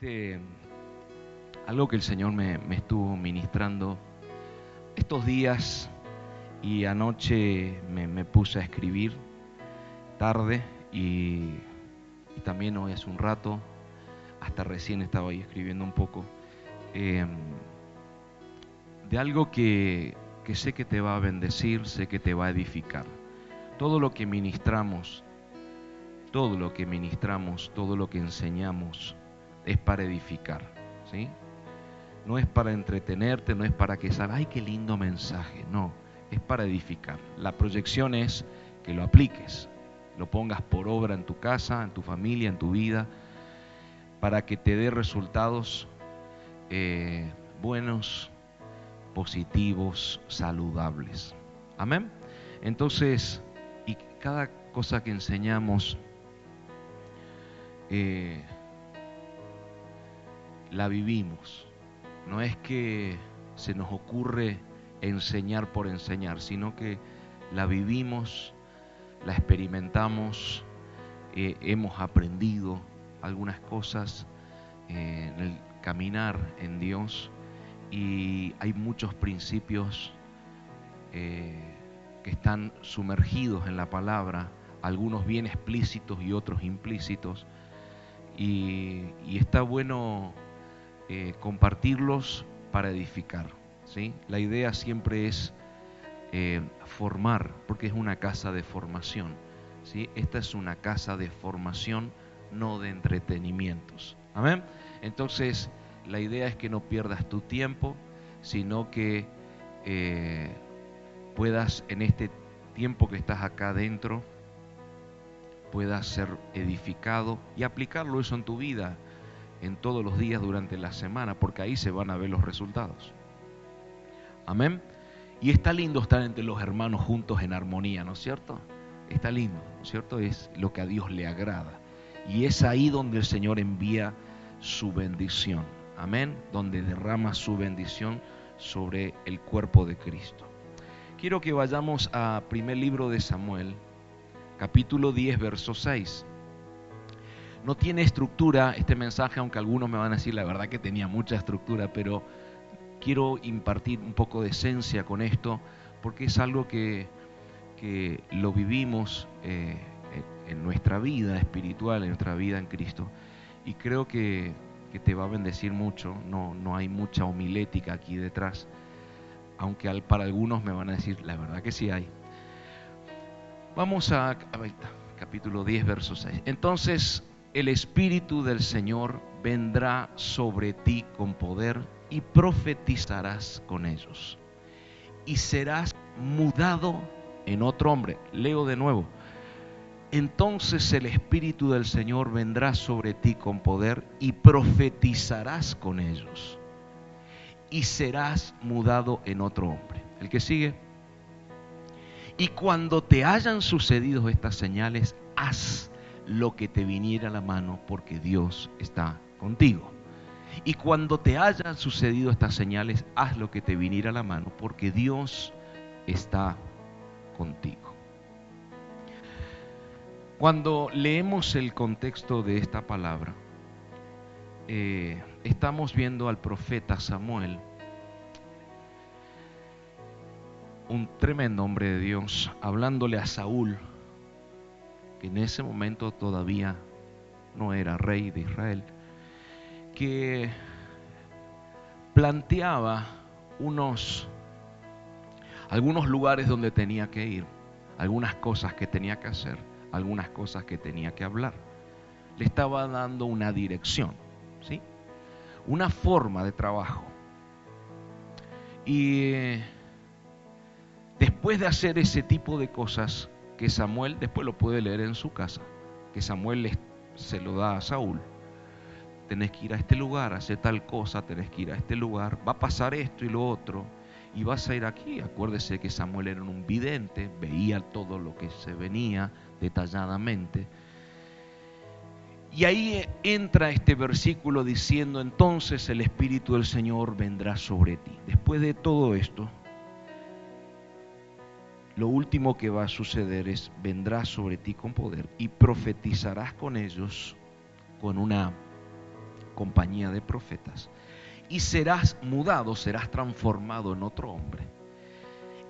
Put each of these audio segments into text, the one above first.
Este, algo que el Señor me, estuvo ministrando estos días y anoche me, puse a escribir tarde y, también hoy hace un rato, hasta recién estaba ahí escribiendo un poco, em, de algo que, que sé que te va a bendecir, sé que te va a edificar. Todo lo que ministramos, todo lo que ministramos, todo lo que enseñamos, es para edificar, ¿sí? No es para entretenerte, no es para que salga, ay, qué lindo mensaje, no, es para edificar. La proyección es que lo apliques, lo pongas por obra en tu casa, en tu familia, en tu vida, para que te dé resultados eh, buenos, positivos, saludables. Amén. Entonces, y cada cosa que enseñamos, eh, la vivimos. No es que se nos ocurre enseñar por enseñar, sino que la vivimos, la experimentamos, eh, hemos aprendido algunas cosas eh, en el caminar en Dios y hay muchos principios eh, que están sumergidos en la palabra, algunos bien explícitos y otros implícitos, y, y está bueno eh, compartirlos para edificar. ¿sí? La idea siempre es eh, formar, porque es una casa de formación. ¿sí? Esta es una casa de formación, no de entretenimientos. Amén. Entonces, la idea es que no pierdas tu tiempo, sino que eh, puedas en este tiempo que estás acá adentro, puedas ser edificado y aplicarlo eso en tu vida en todos los días durante la semana, porque ahí se van a ver los resultados. Amén. Y está lindo estar entre los hermanos juntos en armonía, ¿no es cierto? Está lindo, ¿no es cierto? Es lo que a Dios le agrada. Y es ahí donde el Señor envía su bendición. Amén. Donde derrama su bendición sobre el cuerpo de Cristo. Quiero que vayamos a primer libro de Samuel, capítulo 10, verso 6. No tiene estructura este mensaje, aunque algunos me van a decir la verdad que tenía mucha estructura, pero quiero impartir un poco de esencia con esto, porque es algo que, lo vivimos eh, en nuestra vida espiritual, en nuestra vida en Cristo. Y creo que, te va a bendecir mucho, no, no hay mucha homilética aquí detrás, aunque para algunos me van a decir, la verdad que sí hay. Vamos a, a capítulo 10, verso 6. Entonces el Espíritu del Señor vendrá sobre ti con poder y profetizarás con ellos. Y serás mudado en otro hombre. Leo de nuevo. Entonces el Espíritu del Señor vendrá sobre ti con poder y profetizarás con ellos. Y serás mudado en otro hombre. El que sigue. Y cuando te hayan sucedido estas señales, haz lo que te viniera a la mano porque Dios está contigo. Y cuando te hayan sucedido estas señales, haz lo que te viniera a la mano porque Dios está contigo. Cuando leemos el contexto de esta palabra, eh, estamos viendo al profeta Samuel, un tremendo hombre de Dios, hablándole a Saúl que en ese momento todavía no era rey de Israel, que planteaba unos algunos lugares donde tenía que ir, algunas cosas que tenía que hacer, algunas cosas que tenía que hablar. Le estaba dando una dirección, ¿sí? Una forma de trabajo. Y después de hacer ese tipo de cosas, que Samuel después lo puede leer en su casa, que Samuel se lo da a Saúl. Tenés que ir a este lugar, hacer tal cosa, tenés que ir a este lugar, va a pasar esto y lo otro, y vas a ir aquí. Acuérdese que Samuel era un vidente, veía todo lo que se venía detalladamente. Y ahí entra este versículo diciendo, entonces el Espíritu del Señor vendrá sobre ti. Después de todo esto, lo último que va a suceder es, vendrá sobre ti con poder y profetizarás con ellos con una, compañía de profetas. Y serás mudado, serás transformado en otro hombre.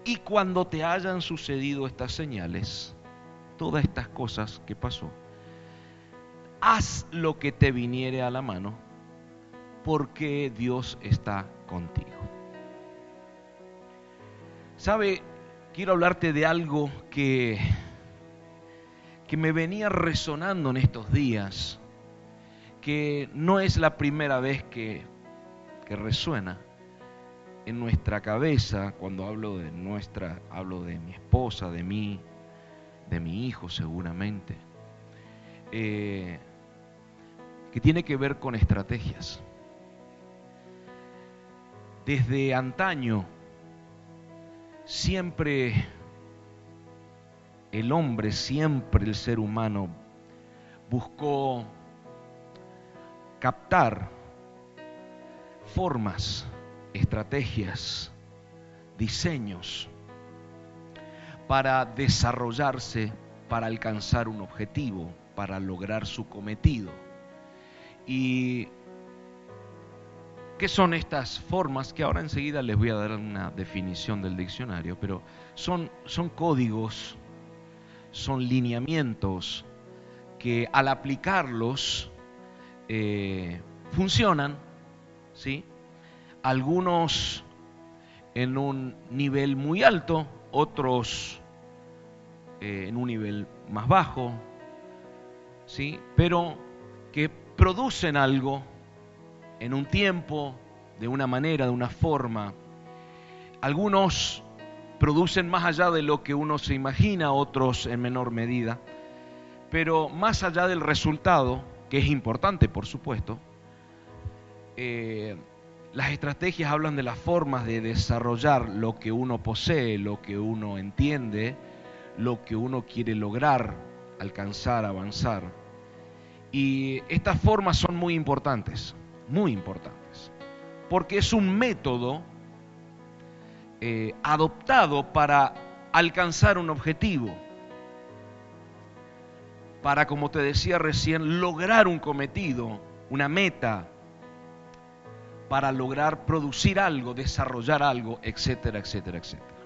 Y cuando te hayan sucedido estas señales, todas estas cosas que pasó, haz lo que te viniere a la mano, porque Dios está contigo. ¿Sabe? Quiero hablarte de algo que, que me venía resonando en estos días, que no es la primera vez que, que resuena en nuestra cabeza cuando hablo de nuestra, hablo de mi esposa, de mí, de mi hijo seguramente. Eh, que tiene que ver con estrategias. Desde antaño, siempre el hombre, siempre el ser humano buscó captar formas, estrategias, diseños para desarrollarse, para alcanzar un objetivo, para lograr su cometido. ¿Y qué son estas formas? Que ahora enseguida les voy a dar una definición del diccionario, pero son, son códigos, son lineamientos que al aplicarlos eh, funcionan, ¿sí? Algunos en un nivel muy alto, otros eh, en un nivel más bajo, ¿sí? Pero que producen algo en un tiempo, de una manera, de una forma. Algunos producen más allá de lo que uno se imagina, otros en menor medida. Pero más allá del resultado, que es importante por supuesto, eh, las estrategias hablan de las formas de desarrollar lo que uno posee, lo que uno entiende, lo que uno quiere lograr, alcanzar, avanzar. Y estas formas son muy importantes, muy importantes, porque es un método eh, adoptado para alcanzar un objetivo, para, como te decía recién, lograr un cometido, una meta, para lograr producir algo, desarrollar algo, etcétera, etcétera, etcétera.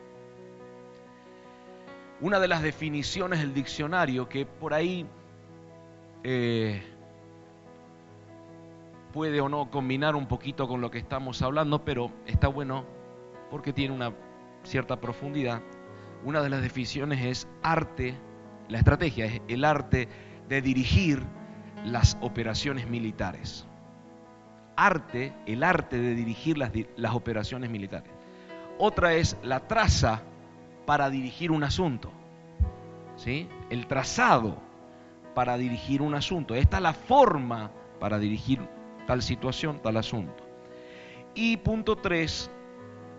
Una de las definiciones del diccionario que por ahí eh, puede o no combinar un poquito con lo que estamos hablando, pero está bueno porque tiene una cierta profundidad. Una de las definiciones es arte, la estrategia es el arte de dirigir las operaciones militares. Arte, el arte de dirigir las, las operaciones militares. Otra es la traza para dirigir un asunto. ¿sí? El trazado para dirigir un asunto. Esta es la forma para dirigir tal situación, tal asunto. Y punto tres,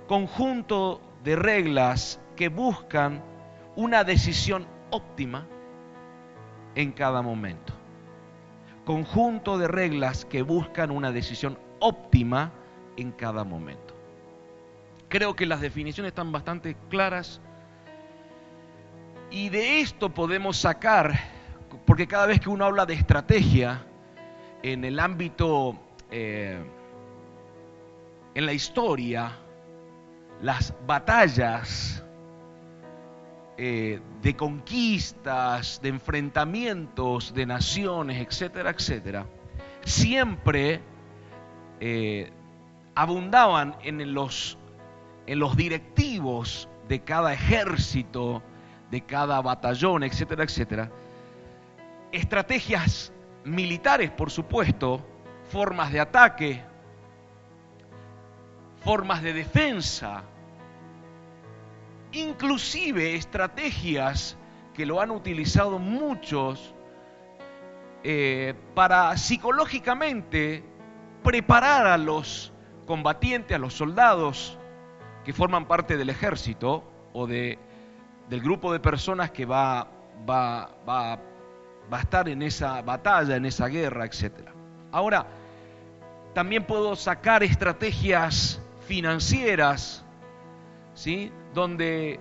conjunto de reglas que buscan una decisión óptima en cada momento. Conjunto de reglas que buscan una decisión óptima en cada momento. Creo que las definiciones están bastante claras y de esto podemos sacar porque cada vez que uno habla de estrategia en el ámbito, eh, en la historia, las batallas eh, de conquistas, de enfrentamientos de naciones, etcétera, etcétera, siempre eh, abundaban en los, en los directivos de cada ejército, de cada batallón, etcétera, etcétera, estrategias militares, por supuesto, formas de ataque, formas de defensa, inclusive estrategias que lo han utilizado muchos eh, para psicológicamente preparar a los combatientes, a los soldados que forman parte del ejército o de, del grupo de personas que va, va, va va a estar en esa batalla, en esa guerra, etc. Ahora, también puedo sacar estrategias financieras, ¿sí? Donde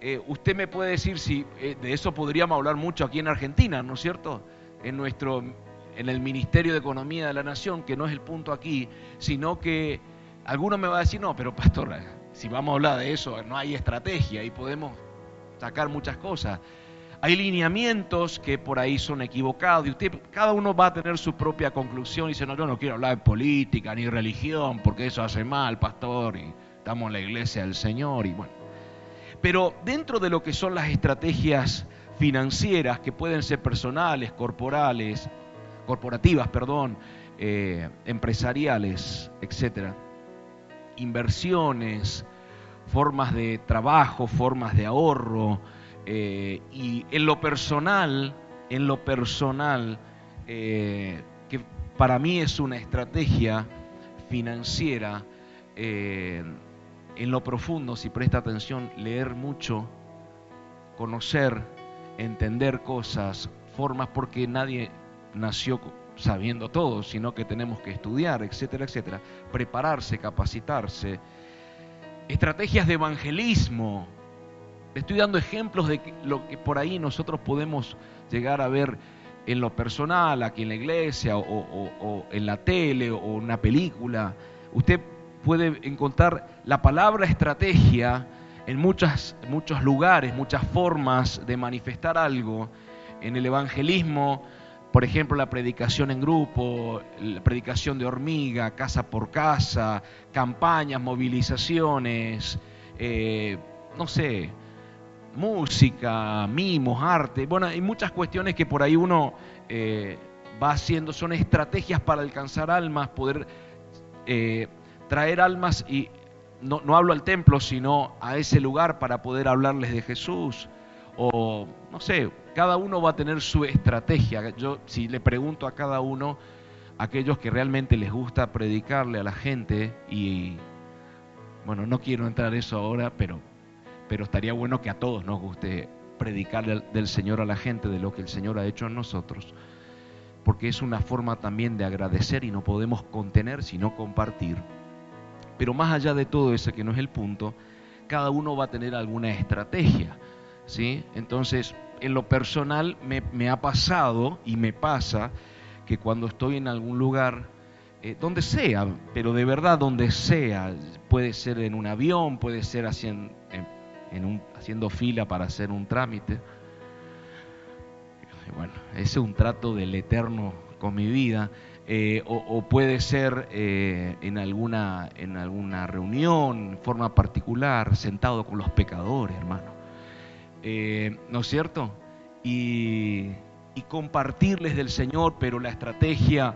eh, usted me puede decir si eh, de eso podríamos hablar mucho aquí en Argentina, ¿no es cierto? En nuestro, en el Ministerio de Economía de la Nación, que no es el punto aquí, sino que alguno me va a decir, no, pero pastor, si vamos a hablar de eso, no hay estrategia y podemos sacar muchas cosas. Hay lineamientos que por ahí son equivocados y usted, cada uno va a tener su propia conclusión y dice, no, yo no quiero hablar de política ni religión porque eso hace mal, pastor, y estamos en la iglesia del Señor y bueno. Pero dentro de lo que son las estrategias financieras, que pueden ser personales, corporales, corporativas, perdón, eh, empresariales, etcétera, inversiones, formas de trabajo, formas de ahorro, eh, y en lo personal, en lo personal, eh, que para mí es una estrategia financiera, en lo profundo, si presta atención, leer mucho, conocer, entender cosas, formas, porque nadie nació sabiendo todo, sino que tenemos que estudiar, etcétera, etcétera, prepararse, capacitarse. Estrategias de evangelismo. Estoy dando ejemplos de lo que por ahí nosotros podemos llegar a ver en lo personal, aquí en la iglesia, o, en la tele, o en una película. Usted puede encontrar la palabra estrategia en muchas, muchos lugares, muchas formas de manifestar algo. En el evangelismo, por ejemplo, la predicación en grupo, la predicación de hormiga, casa por casa, campañas, movilizaciones, eh, no sé, música, mimos, arte. Bueno, hay muchas cuestiones que por ahí uno eh, va haciendo, son estrategias para alcanzar almas, poder eh, traer almas y no, no, hablo al templo, sino a ese lugar para poder hablarles de Jesús. O, no sé, cada uno va a tener su estrategia. Yo, si le pregunto a cada uno, aquellos que realmente les gusta predicarle a la gente, y, bueno, no quiero entrar eso ahora, pero, pero estaría bueno que a todos nos guste predicarle del Señor a la gente, de lo que el Señor ha hecho en nosotros, porque es una forma también de agradecer y no podemos contener, sino compartir. Pero más allá de todo eso, que no es el punto, cada uno va a tener alguna estrategia. ¿sí? Entonces, en lo personal me, ha pasado y me pasa que cuando estoy en algún lugar, eh, donde sea, pero de verdad donde sea, puede ser en un avión, puede ser haciendo, fila para hacer un trámite. Bueno, ese es un trato del eterno con mi vida. Eh, o, puede ser eh, en, alguna, en alguna reunión, en forma particular, sentado con los pecadores, hermano. Eh, ¿No es cierto? Y, y, compartirles del Señor, pero la estrategia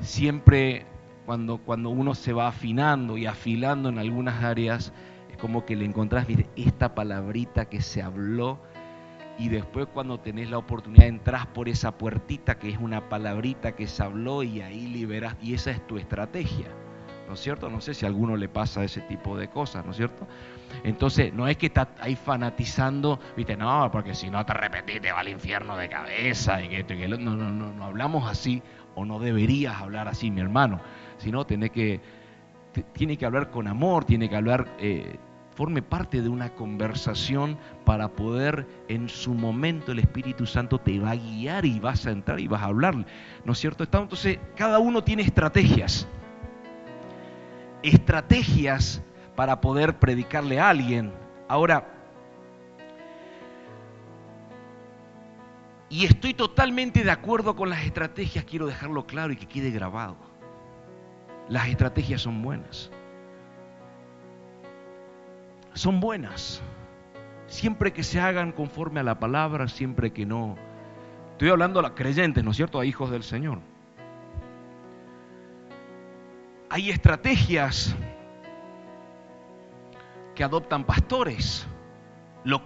siempre, cuando, cuando uno se va afinando y afilando en algunas áreas, como que le encontrás, esta palabrita que se habló y después cuando tenés la oportunidad entras por esa puertita que es una palabrita que se habló y ahí liberas y esa es tu estrategia. ¿No es cierto? No sé si a alguno le pasa ese tipo de cosas, ¿no es cierto? Entonces, no es que estás ahí fanatizando, viste, no, porque si no te repetís te va al infierno de cabeza y que esto y que No, no, no, no hablamos así o no deberías hablar así, mi hermano, sino tenés que, tiene que hablar con amor, tiene que hablar eh, forme parte de una conversación para poder en su momento el Espíritu Santo te va a guiar y vas a entrar y vas a hablar. ¿No es cierto? Entonces, cada uno tiene estrategias. Estrategias para poder predicarle a alguien. Ahora, y estoy totalmente de acuerdo con las estrategias, quiero dejarlo claro y que quede grabado. Las estrategias son buenas son buenas, siempre que se hagan conforme a la palabra, siempre que no. Estoy hablando a los creyentes, ¿no es cierto? A hijos del Señor. Hay estrategias que adoptan pastores,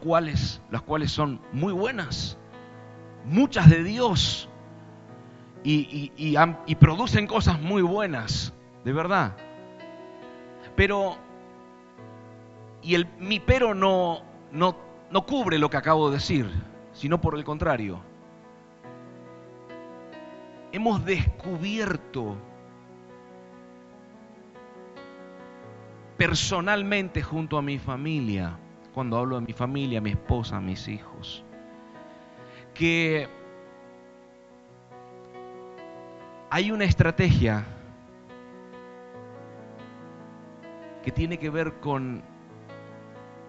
cuales, las cuales son muy buenas, muchas de Dios, y, y producen cosas muy buenas, de verdad. Pero y el, mi pero no, no, no cubre lo que acabo de decir, sino por el contrario. Hemos descubierto personalmente junto a mi familia, cuando hablo de mi familia, mi esposa, mis hijos, que Hay una estrategia que tiene que ver con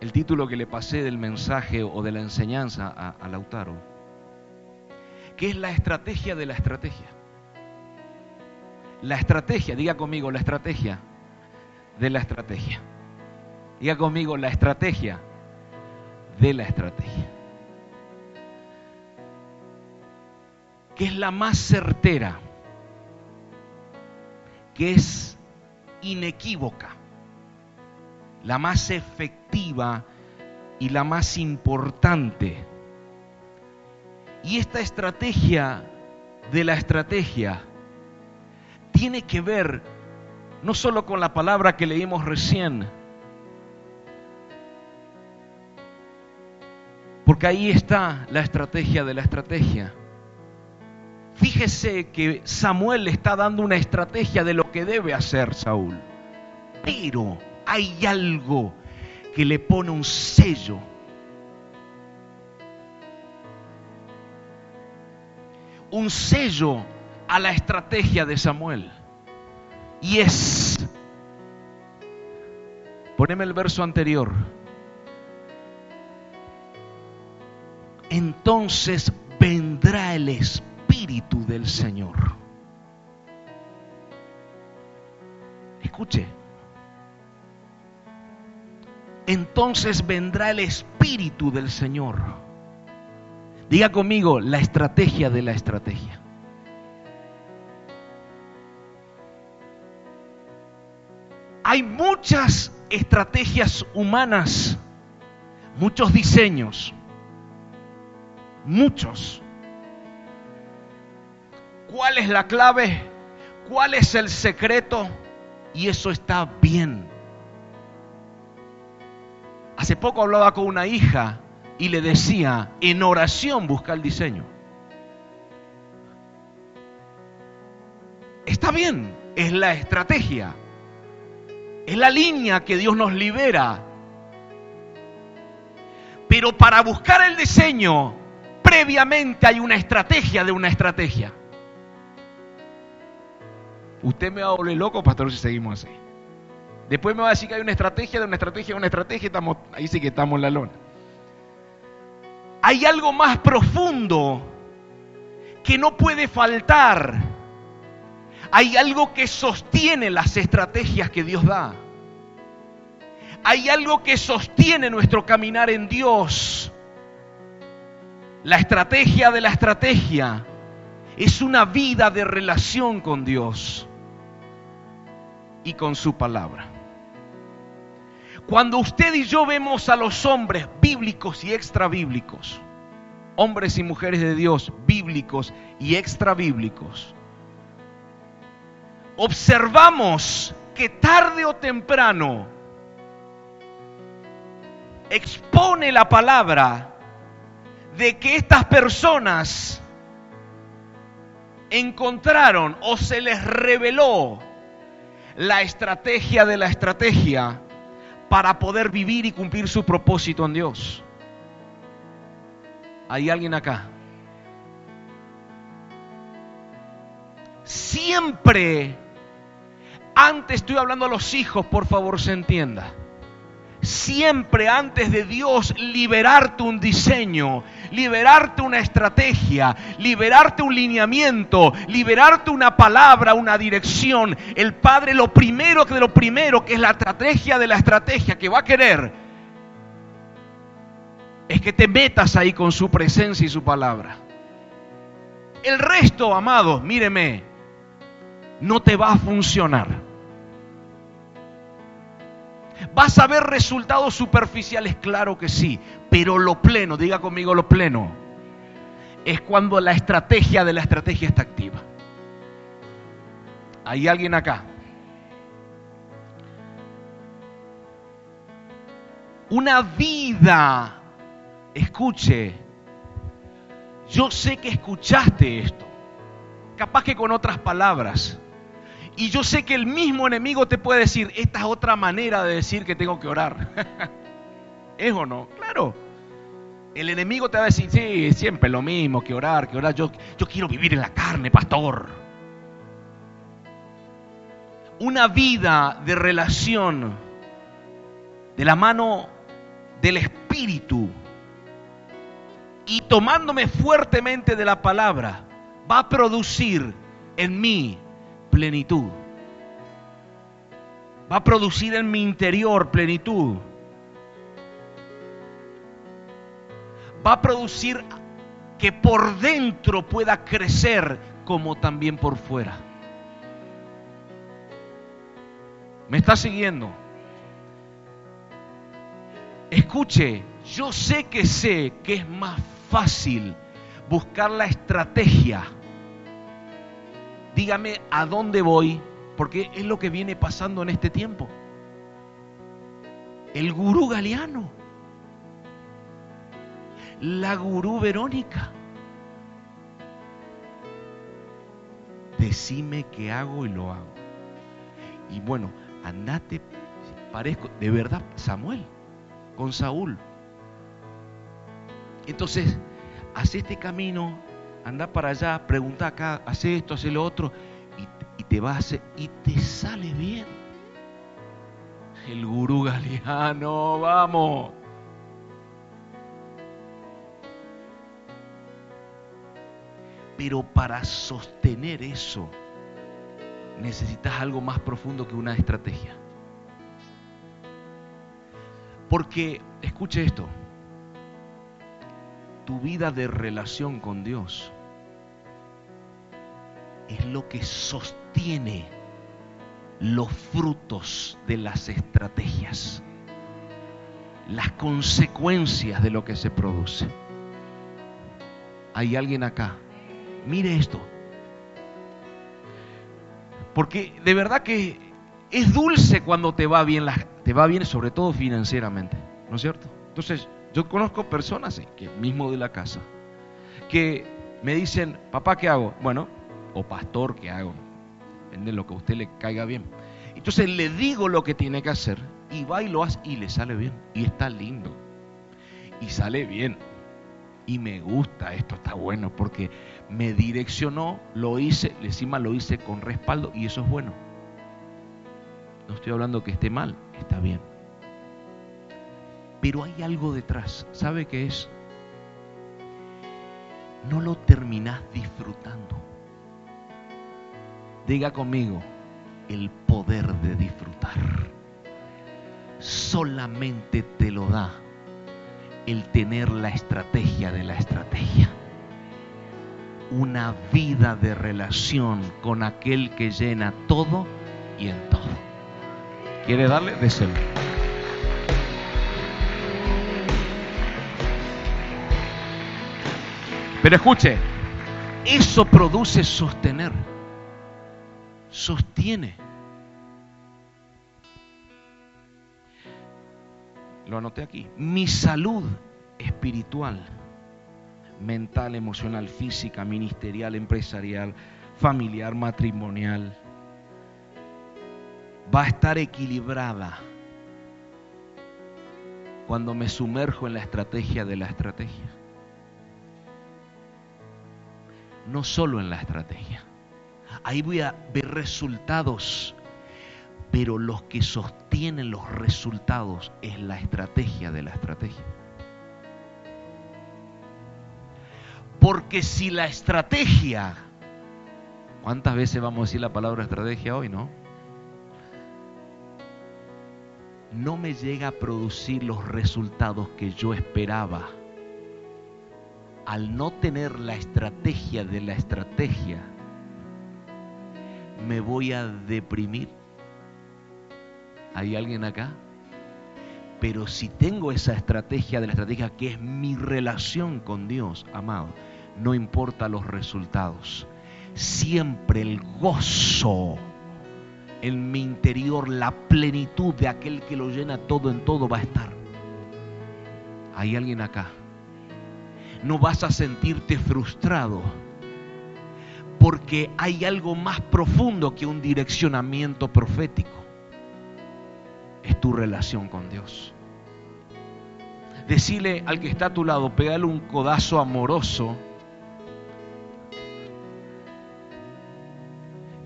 el título que le pasé del mensaje o de la enseñanza a, Lautaro, que es la estrategia de la estrategia. La estrategia, diga conmigo, la estrategia de la estrategia. Diga conmigo, la estrategia de la estrategia. Que es la más certera, que es inequívoca la más efectiva y la más importante. Y esta estrategia de la estrategia tiene que ver no solo con la palabra que leímos recién, porque ahí está la estrategia de la estrategia. Fíjese que Samuel está dando una estrategia de lo que debe hacer Saúl, pero hay algo que le pone un sello. Un sello a la estrategia de Samuel. Y es, poneme el verso anterior. Entonces vendrá el Espíritu del Señor. Escuche, entonces vendrá el Espíritu del Señor. Diga conmigo la estrategia de la estrategia. Hay muchas estrategias humanas, muchos diseños, muchos. ¿Cuál es la clave? ¿Cuál es el secreto? Y eso está bien. Hace poco hablaba con una hija y le decía, en oración busca el diseño. Está bien, es la estrategia, es la línea que Dios nos libera. Pero para buscar el diseño, previamente hay una estrategia de una estrategia. Usted me va a volver loco, pastor, si seguimos así. Después me va a decir que hay una estrategia, de una estrategia, de una estrategia, estamos, ahí sí que estamos en la lona. Hay algo más profundo que no puede faltar. Hay algo que sostiene las estrategias que Dios da. Hay algo que sostiene nuestro caminar en Dios. La estrategia de la estrategia es una vida de relación con Dios y con su palabra. Cuando usted y yo vemos a los hombres bíblicos y extra bíblicos, hombres y mujeres de Dios bíblicos y extra bíblicos, observamos que tarde o temprano expone la palabra de que estas personas encontraron o se les reveló la estrategia de la estrategia para poder vivir y cumplir su propósito en Dios. ¿Hay alguien acá? Siempre, antes estoy hablando a los hijos, por favor se entienda siempre antes de Dios liberarte un diseño, liberarte una estrategia, liberarte un lineamiento, liberarte una palabra, una dirección. El Padre lo primero que de lo primero, que es la estrategia de la estrategia que va a querer, es que te metas ahí con su presencia y su palabra. El resto, amados, míreme, no te va a funcionar. ¿Vas a ver resultados superficiales? Claro que sí, pero lo pleno, diga conmigo lo pleno, es cuando la estrategia de la estrategia está activa. ¿Hay alguien acá? Una vida, escuche, yo sé que escuchaste esto, capaz que con otras palabras, y yo sé que el mismo enemigo te puede decir, esta es otra manera de decir que tengo que orar. ¿Es o no? Claro. El enemigo te va a decir, sí, siempre lo mismo, que orar, que orar. Yo, yo quiero vivir en la carne, pastor. una vida de relación de la mano del Espíritu y tomándome fuertemente de la palabra, va a producir en mí plenitud. Va a producir en mi interior plenitud. Va a producir que por dentro pueda crecer como también por fuera. ¿Me está siguiendo? Escuche, yo sé que sé que es más fácil buscar la estrategia. Dígame a dónde voy, porque es lo que viene pasando en este tiempo. El gurú galeano, la gurú Verónica. Decime qué hago y lo hago. Y bueno, andate, parezco, de verdad, Samuel con Saúl. Entonces, hace este camino, anda para allá, pregunta acá, hace esto, hace lo otro, y, te va a hacer, y te sale bien. El gurú galeano, vamos. Pero para sostener eso, necesitas algo más profundo que una estrategia. Porque, escuche esto, tu vida de relación con Dios es lo que sostiene los frutos de las estrategias, las consecuencias de lo que se produce. Hay alguien acá. Mire esto. Porque de verdad que es dulce cuando te va bien te va bien sobre todo financieramente, ¿no es cierto? Entonces, yo conozco personas, eh, que mismo de la casa, que me dicen, papá, ¿qué hago? Bueno, o pastor, ¿qué hago? Depende de lo que a usted le caiga bien. Entonces le digo lo que tiene que hacer y va y lo hace y le sale bien. Y está lindo. Y sale bien. Y me gusta, esto está bueno porque me direccionó, lo hice, encima lo hice con respaldo y eso es bueno. No estoy hablando que esté mal, está bien. Pero hay algo detrás. ¿Sabe qué es? No lo terminás disfrutando. Diga conmigo, el poder de disfrutar. Solamente te lo da el tener la estrategia de la estrategia. Una vida de relación con aquel que llena todo y en todo. ¿Quiere darle? Déselo. Pero escuche, eso produce sostener. Sostiene. Lo anoté aquí. Mi salud espiritual, mental, emocional, física, ministerial, empresarial, familiar, matrimonial, va a estar equilibrada cuando me sumerjo en la estrategia de la estrategia. No solo en la estrategia. Ahí voy a ver resultados, pero los que sostienen los resultados es la estrategia de la estrategia. Porque si la estrategia, ¿cuántas veces vamos a decir la palabra estrategia hoy, no? no me llega a producir los resultados que yo esperaba, al no tener la estrategia de la estrategia, me voy a deprimir. ¿Hay alguien acá? Pero si tengo esa estrategia de la estrategia que es mi relación con Dios, amado, no importa los resultados, siempre el gozo en mi interior la plenitud de aquel que lo llena todo en todo va a estar. Hay alguien acá. No vas a sentirte frustrado porque hay algo más profundo que un direccionamiento profético. Es tu relación con Dios. Decirle al que está a tu lado, pégale un codazo amoroso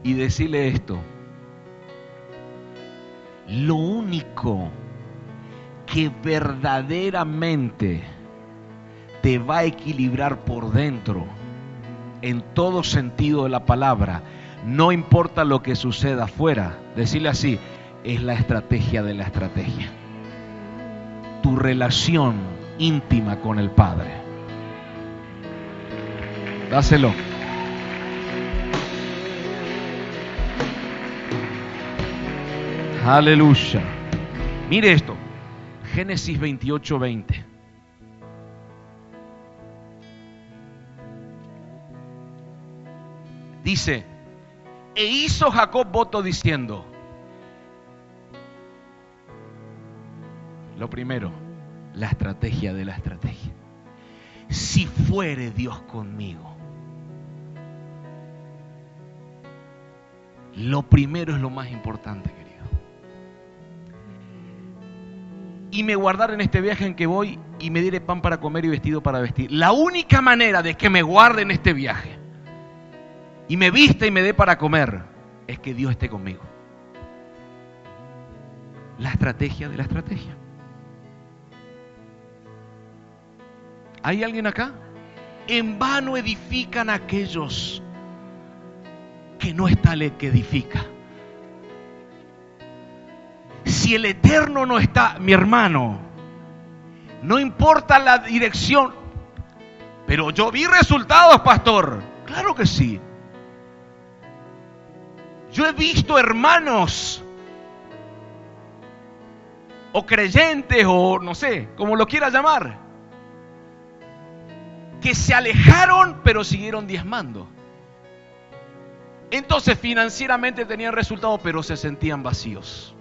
y decirle esto Lo único que verdaderamente te va a equilibrar por dentro, en todo sentido de la palabra, no importa lo que suceda afuera, decirle así, es la estrategia de la estrategia. Tu relación íntima con el Padre. Dáselo. Aleluya. Mire esto. Génesis 28, 20. Dice, e hizo Jacob voto diciendo, lo primero, la estrategia de la estrategia. Si fuere Dios conmigo, lo primero es lo más importante, querido. Y me guardar en este viaje en que voy y me diré pan para comer y vestido para vestir. La única manera de que me guarde en este viaje y me vista y me dé para comer, es que Dios esté conmigo. La estrategia de la estrategia. ¿Hay alguien acá? En vano edifican aquellos que no está el que edifica. Si el eterno no está, mi hermano, no importa la dirección, pero yo vi resultados, pastor. Claro que sí. Yo he visto hermanos o creyentes o no sé, como lo quiera llamar, que se alejaron pero siguieron diezmando. Entonces financieramente tenían resultados pero se sentían vacíos.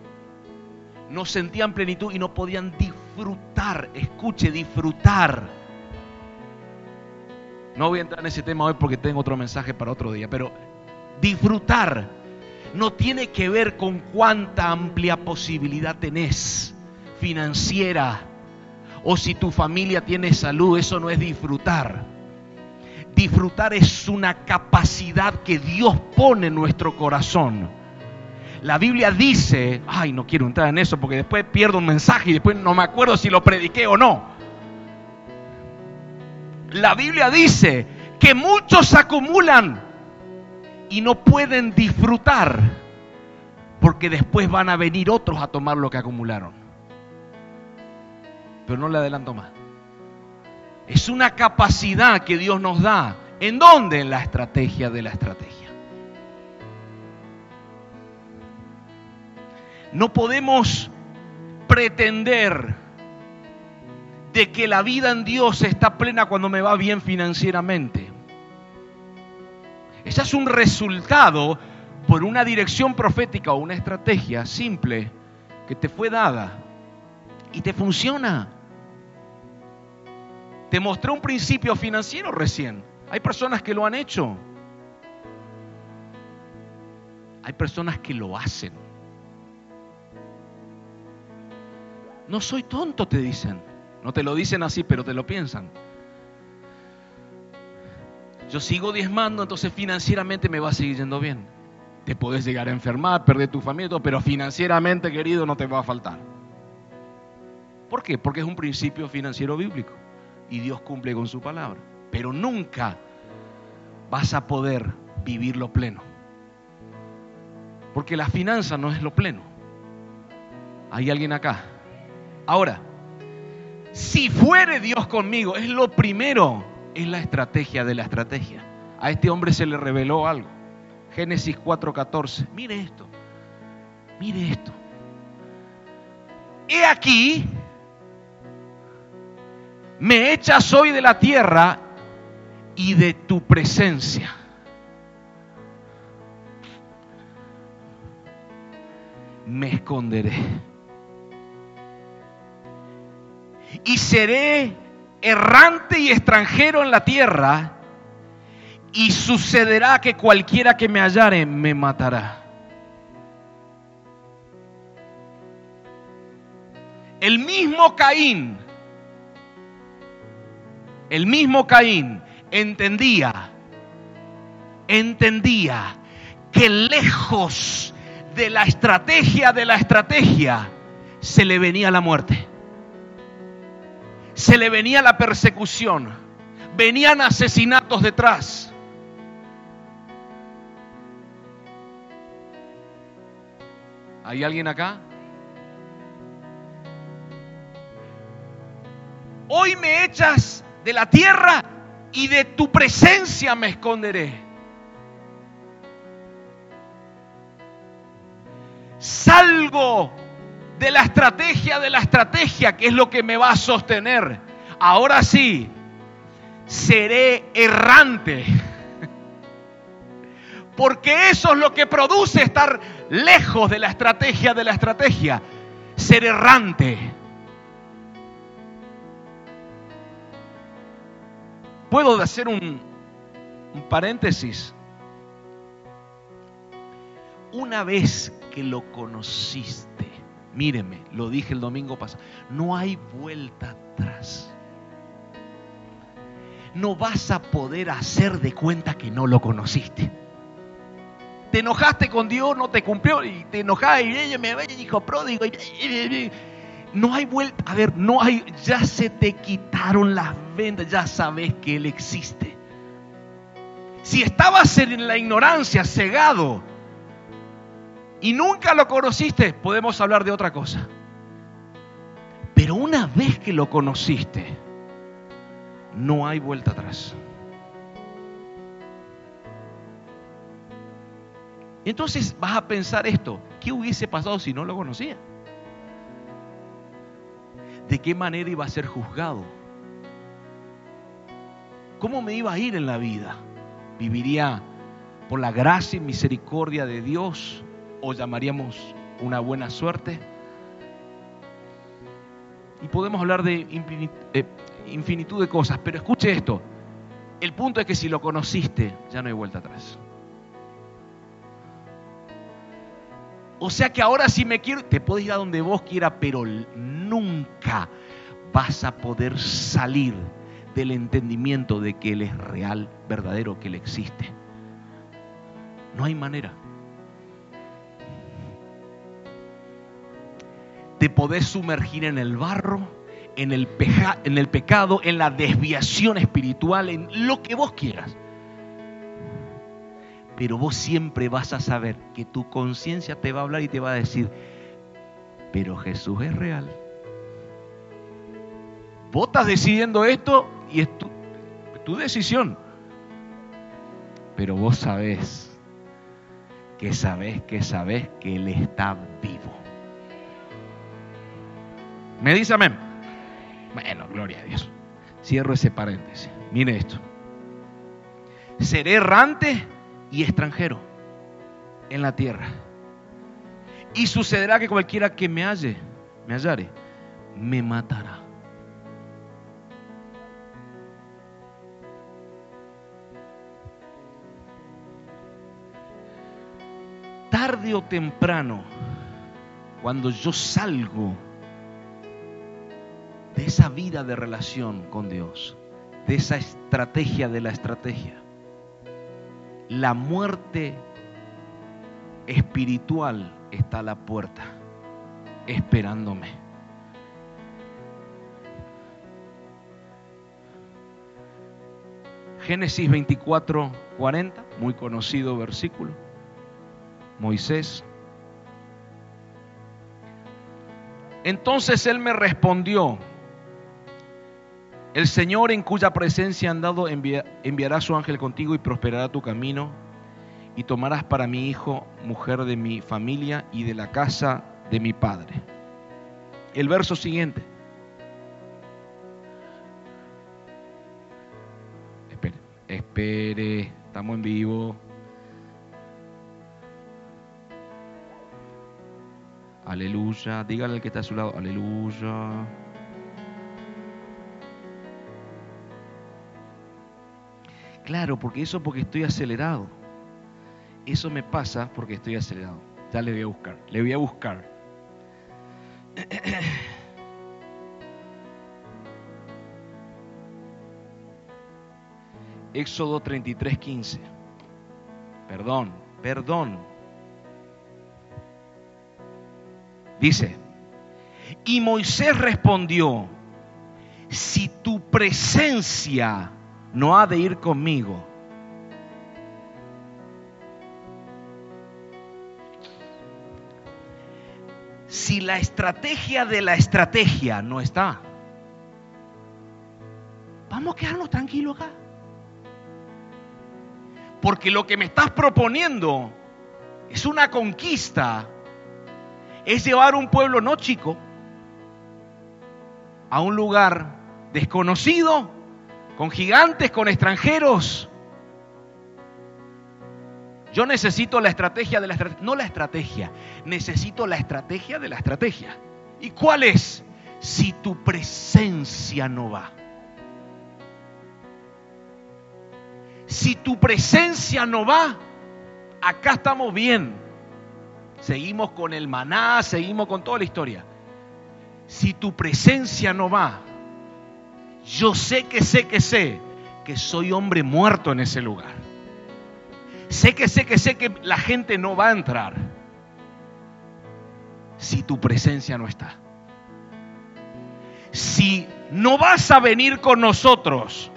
No sentían plenitud y no podían disfrutar, escuche, disfrutar. No voy a entrar en ese tema hoy porque tengo otro mensaje para otro día, pero disfrutar no tiene que ver con cuánta amplia posibilidad tenés financiera o si tu familia tiene salud, eso no es disfrutar. Disfrutar es una capacidad que Dios pone en nuestro corazón. La Biblia dice, ay, no quiero entrar en eso porque después pierdo un mensaje y después no me acuerdo si lo prediqué o no. La Biblia dice que muchos acumulan y no pueden disfrutar porque después van a venir otros a tomar lo que acumularon. Pero no le adelanto más. Es una capacidad que Dios nos da. ¿En dónde? En la estrategia de la estrategia. No podemos pretender de que la vida en Dios está plena cuando me va bien financieramente. Ese es un resultado por una dirección profética o una estrategia simple que te fue dada y te funciona. Te mostré un principio financiero recién. Hay personas que lo han hecho. Hay personas que lo hacen. No soy tonto, te dicen. No te lo dicen así, pero te lo piensan. Yo sigo diezmando, entonces financieramente me va a seguir yendo bien. Te puedes llegar a enfermar, perder tu familia, pero financieramente, querido, no te va a faltar. ¿Por qué? Porque es un principio financiero bíblico y Dios cumple con su palabra. Pero nunca vas a poder vivirlo pleno. Porque la finanza no es lo pleno. ¿Hay alguien acá? Ahora, si fuere Dios conmigo, es lo primero es la estrategia de la estrategia. A este hombre se le reveló algo. Génesis 4:14. Mire esto. Mire esto. He aquí, me echas hoy de la tierra y de tu presencia. Me esconderé. Y seré errante y extranjero en la tierra, y sucederá que cualquiera que me hallare me matará. El mismo Caín, el mismo Caín entendía, entendía que lejos de la estrategia de la estrategia, se le venía la muerte. Se le venía la persecución. Venían asesinatos detrás. ¿Hay alguien acá? Hoy me echas de la tierra y de tu presencia me esconderé. Salgo de la estrategia de la estrategia, que es lo que me va a sostener. Ahora sí, seré errante. Porque eso es lo que produce estar lejos de la estrategia de la estrategia. Ser errante. ¿Puedo hacer un, un paréntesis? Una vez que lo conociste, míreme, lo dije el domingo pasado, no hay vuelta atrás. No vas a poder hacer de cuenta que no lo conociste. Te enojaste con Dios, no te cumplió, y te enojaste y ella me ve y dijo pródigo. no hay vuelta, a ver, no hay, ya se te quitaron las vendas, ya sabes que Él existe. Si estabas en la ignorancia, cegado, y nunca lo conociste, podemos hablar de otra cosa. Pero una vez que lo conociste, no hay vuelta atrás. Entonces vas a pensar esto, ¿qué hubiese pasado si no lo conocía? ¿De qué manera iba a ser juzgado? ¿Cómo me iba a ir en la vida? ¿Viviría por la gracia y misericordia de Dios o llamaríamos una buena suerte? Y podemos hablar de eh, infinitud de cosas, pero escuche esto. El punto es que si lo conociste, ya no hay vuelta atrás. O sea que ahora si me quiero, te puedes ir a donde vos quieras, pero nunca vas a poder salir del entendimiento de que Él es real, verdadero, que Él existe. No hay manera. Te podés sumergir en el barro, en el, pecado, en la desviación espiritual, en lo que vos quieras. Pero vos siempre vas a saber que tu conciencia te va a hablar y te va a decir, pero Jesús es real. Vos estás decidiendo esto y es tu, tu decisión. Pero vos sabés que sabés que sabés que Él está vivo. ¿Me dice amén? Bueno, gloria a Dios. Cierro ese paréntesis. Mire esto. Seré errante y extranjero en la tierra. Y sucederá que cualquiera que me halle, me hallare, me matará. Tarde o temprano, cuando yo salgo de esa vida de relación con Dios, de esa estrategia de la estrategia, la muerte espiritual está a la puerta, esperándome. Génesis 24, 40, muy conocido versículo. Moisés. Entonces él me respondió, el Señor en cuya presencia han dado enviará su ángel contigo y prosperará tu camino y tomarás para mi hijo mujer de mi familia y de la casa de mi padre. El verso siguiente. Espere, espere, estamos en vivo. Aleluya, dígale al que está a su lado, aleluya. Claro, porque eso porque estoy acelerado. Eso me pasa porque estoy acelerado. Ya le voy a buscar, le voy a buscar. Éxodo 33, 15. Perdón, perdón. Dice, y Moisés respondió, si tu presencia no ha de ir conmigo, si la estrategia de la estrategia no está, vamos a quedarnos tranquilos acá. Porque lo que me estás proponiendo es una conquista, es llevar un pueblo no chico a un lugar desconocido, con gigantes, con extranjeros. Yo necesito la estrategia de la estrategia, no la estrategia, necesito la estrategia de la estrategia. ¿Y cuál es? Si tu presencia no va. Si tu presencia no va, acá estamos bien. Seguimos con el maná, seguimos con toda la historia. Si tu presencia no va, yo sé que sé que sé que soy hombre muerto en ese lugar. Sé que sé que sé que la gente no va a entrar si tu presencia no está. Si no vas a venir con nosotros,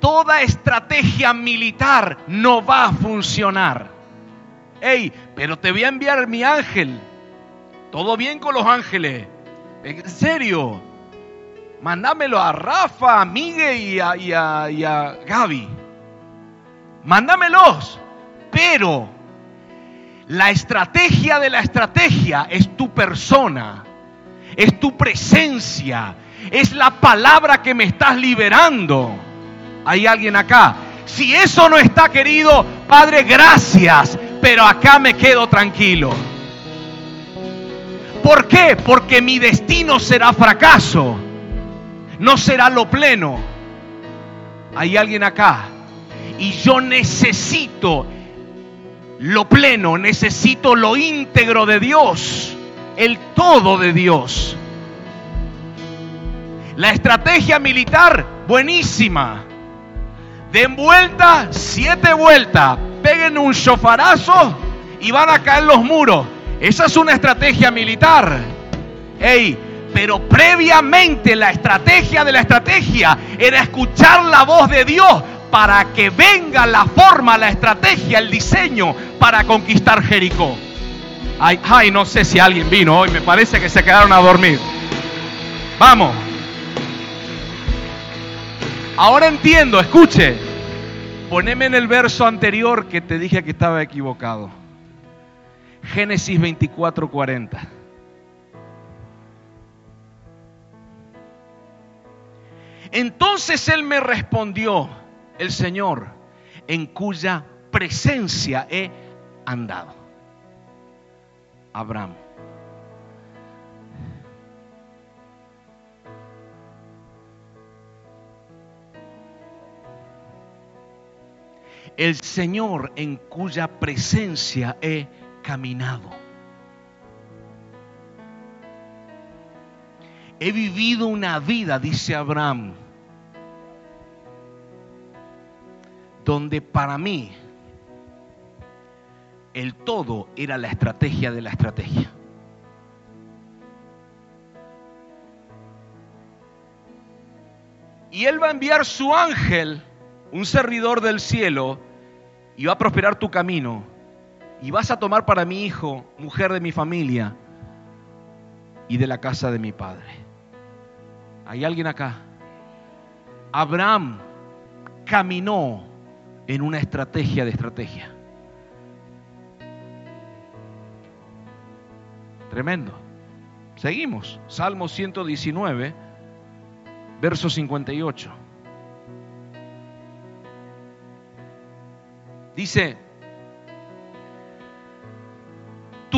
toda estrategia militar no va a funcionar. Hey, pero te voy a enviar mi ángel. Todo bien con los ángeles. En serio. Mándamelo a Rafa, a Miguel y a, y a Gaby. Mándamelos. Pero la estrategia de la estrategia es tu persona, es tu presencia, es la palabra que me estás liberando. Hay alguien acá. Si eso no está querido, Padre, gracias, pero acá me quedo tranquilo. ¿Por qué? Porque mi destino será fracaso, no será lo pleno. Hay alguien acá. Y yo necesito lo pleno, necesito lo íntegro de Dios, el todo de Dios. La estrategia militar, buenísima. Den vuelta, siete vueltas, peguen un chofarazo y van a caer los muros. Esa es una estrategia militar. Ey, pero previamente la estrategia de la estrategia era escuchar la voz de Dios para que venga la forma, la estrategia, el diseño para conquistar Jericó. Ay, ay, no sé si alguien vino hoy, me parece que se quedaron a dormir. Vamos. Ahora entiendo, escuche. Poneme en el verso anterior que te dije que estaba equivocado. Génesis 24, 40. Entonces él me respondió, el Señor, en cuya presencia he andado. Abraham. El Señor en cuya presencia he caminado. He vivido una vida, dice Abraham, donde para mí el todo era la estrategia de la estrategia. Y Él va a enviar su ángel, un servidor del cielo, y va a prosperar tu camino. Y vas a tomar para mi hijo, mujer de mi familia y de la casa de mi padre. ¿Hay alguien acá? Abraham caminó en una estrategia de estrategia. Tremendo. Seguimos. Salmo 119, verso 58. Dice,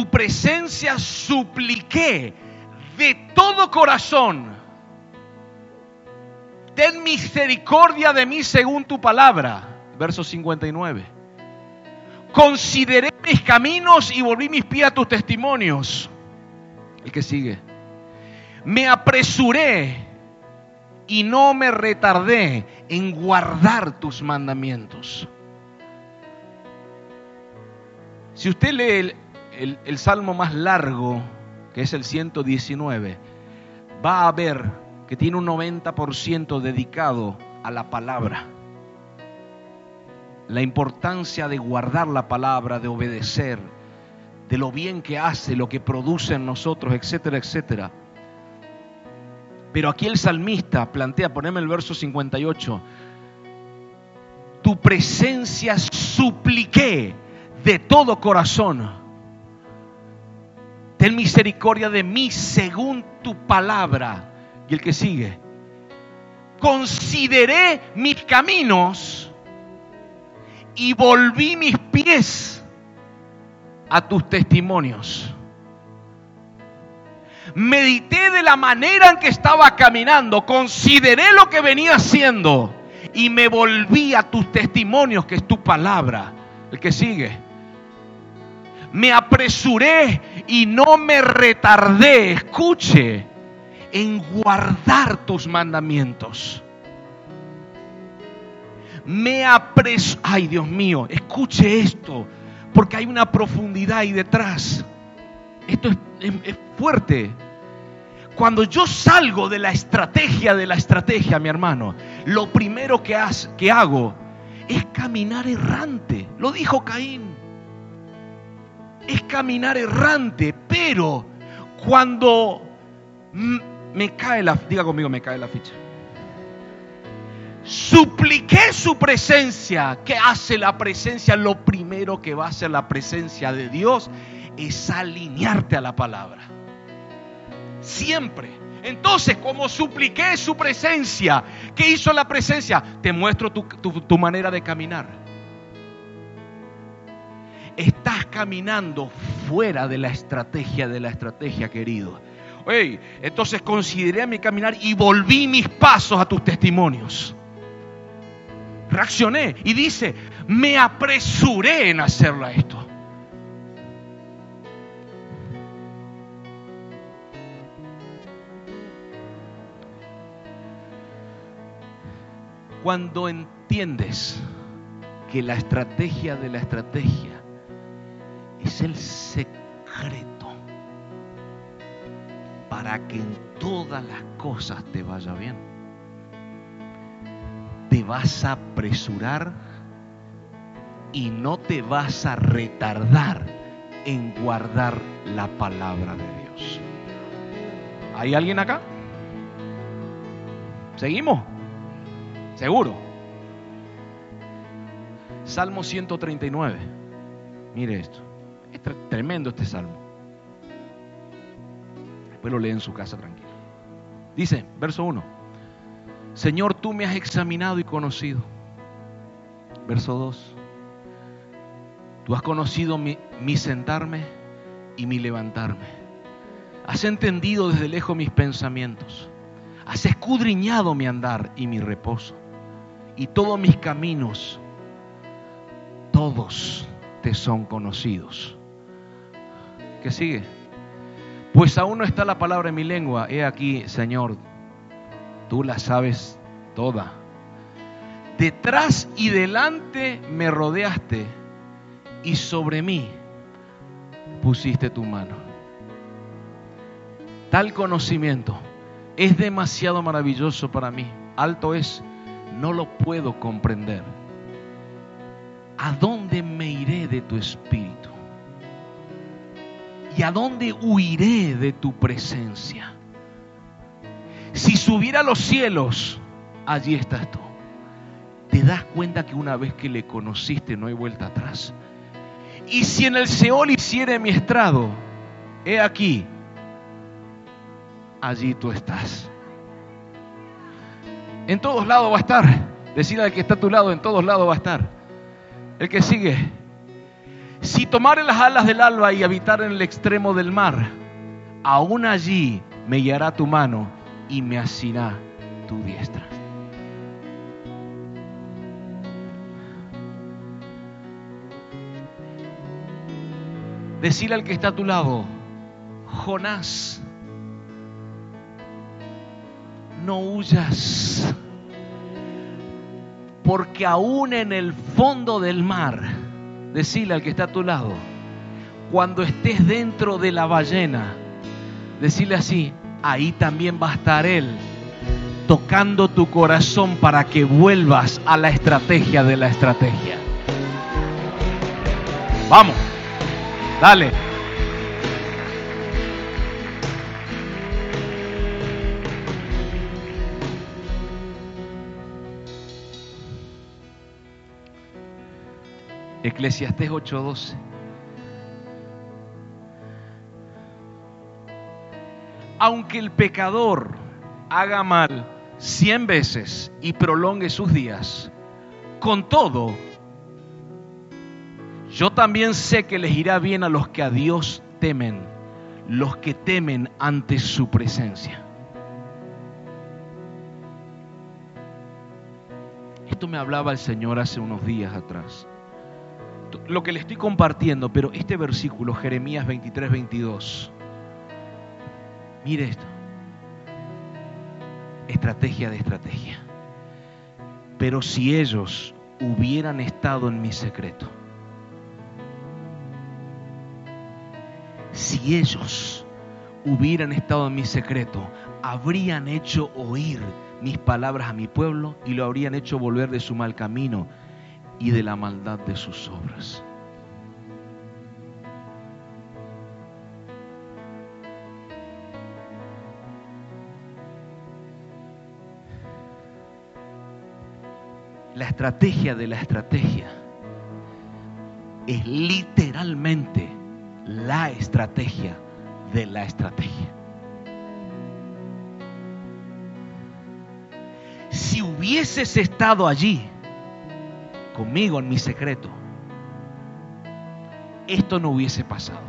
tu presencia supliqué de todo corazón. Ten misericordia de mí según tu palabra verso 59. Consideré mis caminos y volví mis pies a tus testimonios. El que sigue. Me apresuré y no me retardé en guardar tus mandamientos. Si usted lee el, salmo más largo, que es el 119, va a ver que tiene un 90% dedicado a la palabra. La importancia de guardar la palabra, de obedecer, de lo bien que hace, lo que produce en nosotros, etcétera, etcétera. Pero aquí el salmista plantea, poneme el verso 58, tu presencia supliqué de todo corazón. Ten misericordia de mí según tu palabra. Y el que sigue, consideré mis caminos y volví mis pies a tus testimonios. Medité de la manera en que estaba caminando, consideré lo que venía haciendo y me volví a tus testimonios, que es tu palabra. El que sigue. Me apresuré y no me retardé, escuche, en guardar tus mandamientos. Me apresuré, ay Dios mío, escuche esto porque hay una profundidad ahí detrás. Esto es, fuerte. Cuando yo salgo de la estrategia de la estrategia, mi hermano, lo primero que, que hago es caminar errante. Lo dijo Caín. Es caminar errante, pero cuando me cae la, diga conmigo, me cae la ficha supliqué su presencia. ¿Qué hace la presencia? Lo primero que va a hacer la presencia de Dios es alinearte a la palabra. Siempre. Entonces, como supliqué su presencia, ¿qué hizo la presencia? Te muestro tu, manera de caminar. Estás caminando fuera de la estrategia de la estrategia, querido. entonces consideré mi caminar y volví mis pasos a tus testimonios reaccioné y dice, me apresuré en hacerla esto. Cuando entiendes que la estrategia de la estrategia es el secreto para que en todas las cosas te vaya bien te vas a apresurar y no te vas a retardar en guardar la palabra de Dios. ¿Hay alguien acá? ¿Seguimos? ¿Seguro? Salmo 139. Mire esto. Tremendo este salmo. Después lo lee en su casa tranquilo. Dice, verso 1. Señor, tú me has examinado y conocido. Verso 2. Tú has conocido mi, sentarme y mi levantarme. Has entendido desde lejos mis pensamientos. Has escudriñado mi andar y mi reposo. Y todos mis caminos, todos te son conocidos. ¿Qué sigue? Pues aún no está la palabra en mi lengua. He aquí, Señor, tú la sabes toda. Detrás y delante me rodeaste y sobre mí pusiste tu mano. Tal conocimiento es demasiado maravilloso para mí. Alto es, no lo puedo comprender. ¿A dónde me iré de tu espíritu? ¿Y a dónde huiré de tu presencia? Si subiera a los cielos, allí estás tú. Te das cuenta que una vez que le conociste no hay vuelta atrás. Y si en el Seol hiciere mi estrado, he aquí, allí tú estás. En todos lados va a estar. Decir al que está a tu lado, en todos lados va a estar. El que sigue. Si tomare las alas del alba y habitar en el extremo del mar, aún allí me guiará tu mano y me asirá tu diestra. Decirle al que está a tu lado, Jonás, no huyas, porque aún en el fondo del mar, decirle al que está a tu lado, cuando estés dentro de la ballena, decirle así, ahí también va a estar Él tocando tu corazón para que vuelvas a la estrategia de la estrategia. Vamos, dale. Eclesiastés 8:12. Aunque el pecador haga mal cien veces y prolongue sus días, con todo, yo también sé que les irá bien a los que a Dios temen, los que temen ante su presencia. Esto me hablaba el Señor hace unos días atrás lo que le estoy compartiendo, pero este versículo, Jeremías 23, 22, mire esto, estrategia de estrategia. Pero si ellos hubieran estado en mi secreto, si ellos hubieran estado en mi secreto, habrían hecho oír mis palabras a mi pueblo y lo habrían hecho volver de su mal camino y de la maldad de sus obras. La estrategia de la estrategia es literalmente la estrategia de la estrategia. Si hubieses estado allí, conmigo en mi secreto, esto no hubiese pasado.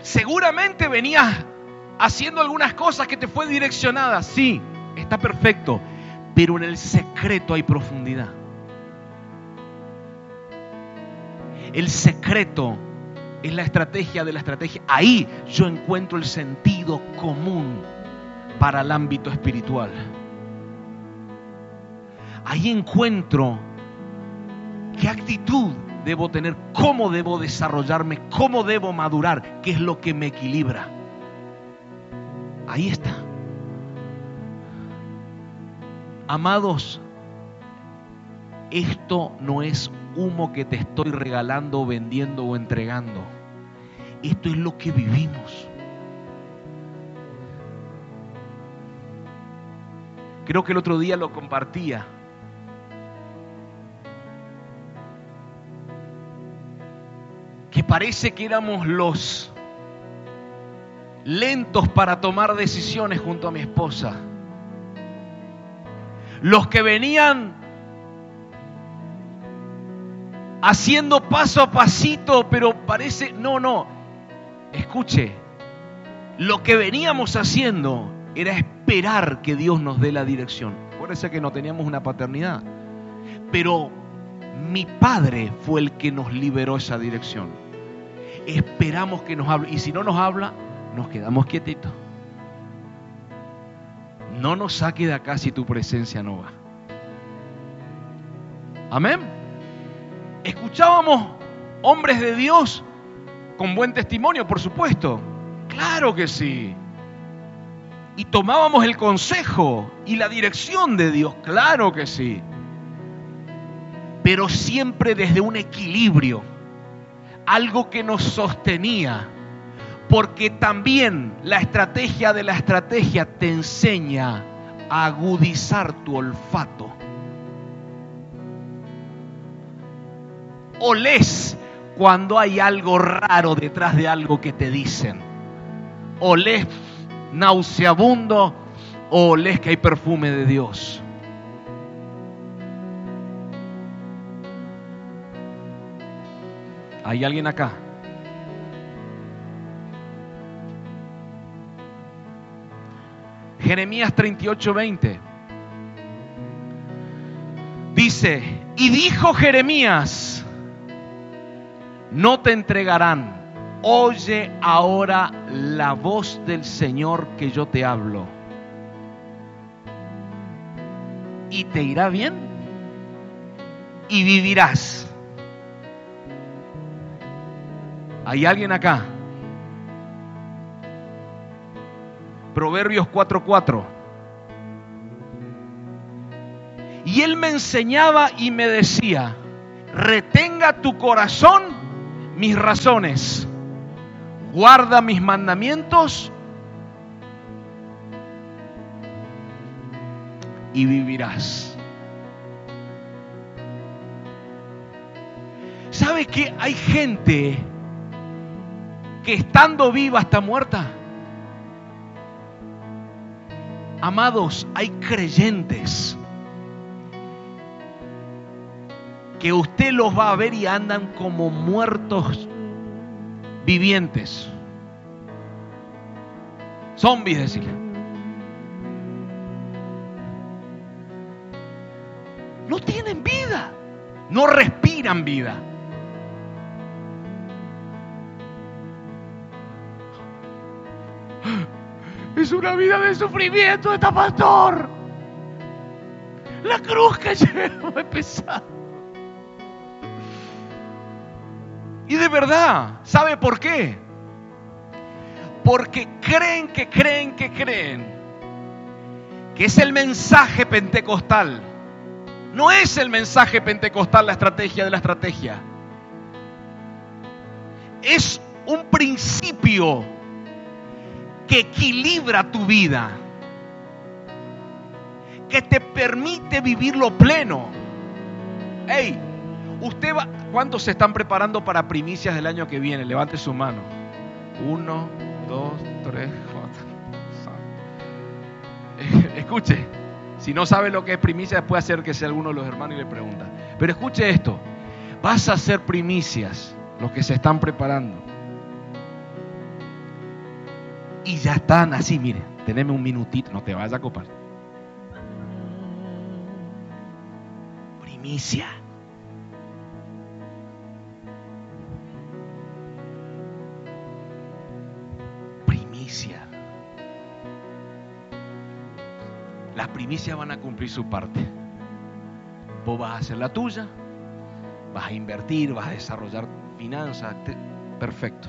Seguramente venías haciendo algunas cosas que te fue direccionada, sí, está perfecto, pero en el secreto hay profundidad. El secreto es la estrategia de la estrategia. Ahí yo encuentro el sentido común para el ámbito espiritual. Ahí encuentro qué actitud debo tener, cómo debo desarrollarme, cómo debo madurar, qué es lo que me equilibra. Ahí está. Amados, esto no es humo que te estoy regalando, vendiendo o entregando. Esto es lo que vivimos. Creo que el otro día lo compartía. Que parece que éramos los lentos para tomar decisiones junto a mi esposa. Los que venían haciendo paso a pasito, pero parece, no, no, escuche, lo que veníamos haciendo era esperar que Dios nos dé la dirección. Parece que no teníamos una paternidad. Pero mi padre fue el que nos liberó esa dirección. Esperamos que nos hable. Y si no nos habla, nos quedamos quietitos. No nos saque de acá si tu presencia no va. Amén. Escuchábamos hombres de Dios con buen testimonio, por supuesto. Claro que sí y tomábamos el consejo y la dirección de Dios, claro que sí, pero siempre desde un equilibrio, algo que nos sostenía, porque también la estrategia de la estrategia te enseña a agudizar tu olfato. Olés cuando hay algo raro detrás de algo que te dicen. Olés nauseabundo o les que hay perfume de Dios. ¿Hay alguien acá? Jeremías 38, 20. Dice, y dijo Jeremías, no te entregarán Oye ahora la voz del Señor que yo te hablo. ¿Y te irá bien? y vivirás. ¿Hay alguien acá? Proverbios 4:4. Y él me enseñaba y me decía, retenga tu corazón mis razones, guarda mis mandamientos y vivirás. ¿Sabe que hay gente que estando viva está muerta? Amados, hay creyentes que usted los va a ver y andan como muertos vivientes. Zombies, decirle. No tienen vida, no respiran vida. Es una vida de sufrimiento esta pastor. La cruz que llevo es pesada. Y de verdad, ¿sabe por qué? Porque creen que creen que creen que es el mensaje pentecostal. No es el mensaje pentecostal la estrategia de la estrategia. Es un principio que equilibra tu vida, que te permite vivirlo pleno. Hey, usted va, ¿cuántos se están preparando para primicias del año que viene? Levante su mano. Uno, dos, tres, cuatro. Escuche, si no sabe lo que es primicia, puede hacer que sea alguno de los hermanos y le pregunta. Pero escuche esto, vas a hacer primicias, los que se están preparando y ya están así, mire, teneme un minutito, no te vayas a copar. Primicia. Primicia. Las primicias van a cumplir su parte. Vos vas a hacer la tuya, vas a invertir, vas a desarrollar finanzas, perfecto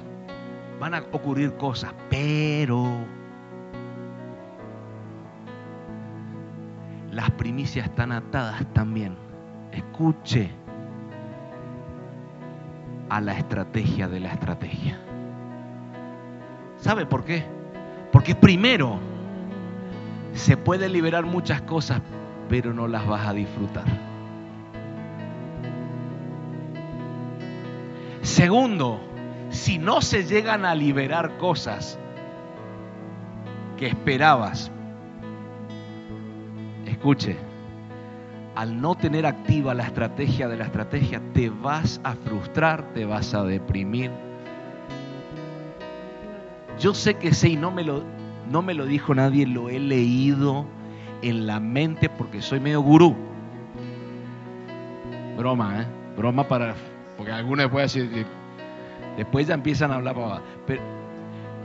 van a ocurrir cosas, pero las primicias están atadas también. Escuche a la estrategia de la estrategia. ¿Sabe por qué? Porque primero se puede liberar muchas cosas, pero no las vas a disfrutar. Segundo, si no se llegan a liberar cosas que esperabas, escuche, al no tener activa la estrategia de la estrategia, te vas a frustrar, te vas a deprimir. Yo sé que sé y no me lo, no me lo dijo nadie, lo he leído en la mente porque soy medio gurú. Broma, ¿eh? Broma para... Porque algunos decir, Después ya empiezan a hablar, pero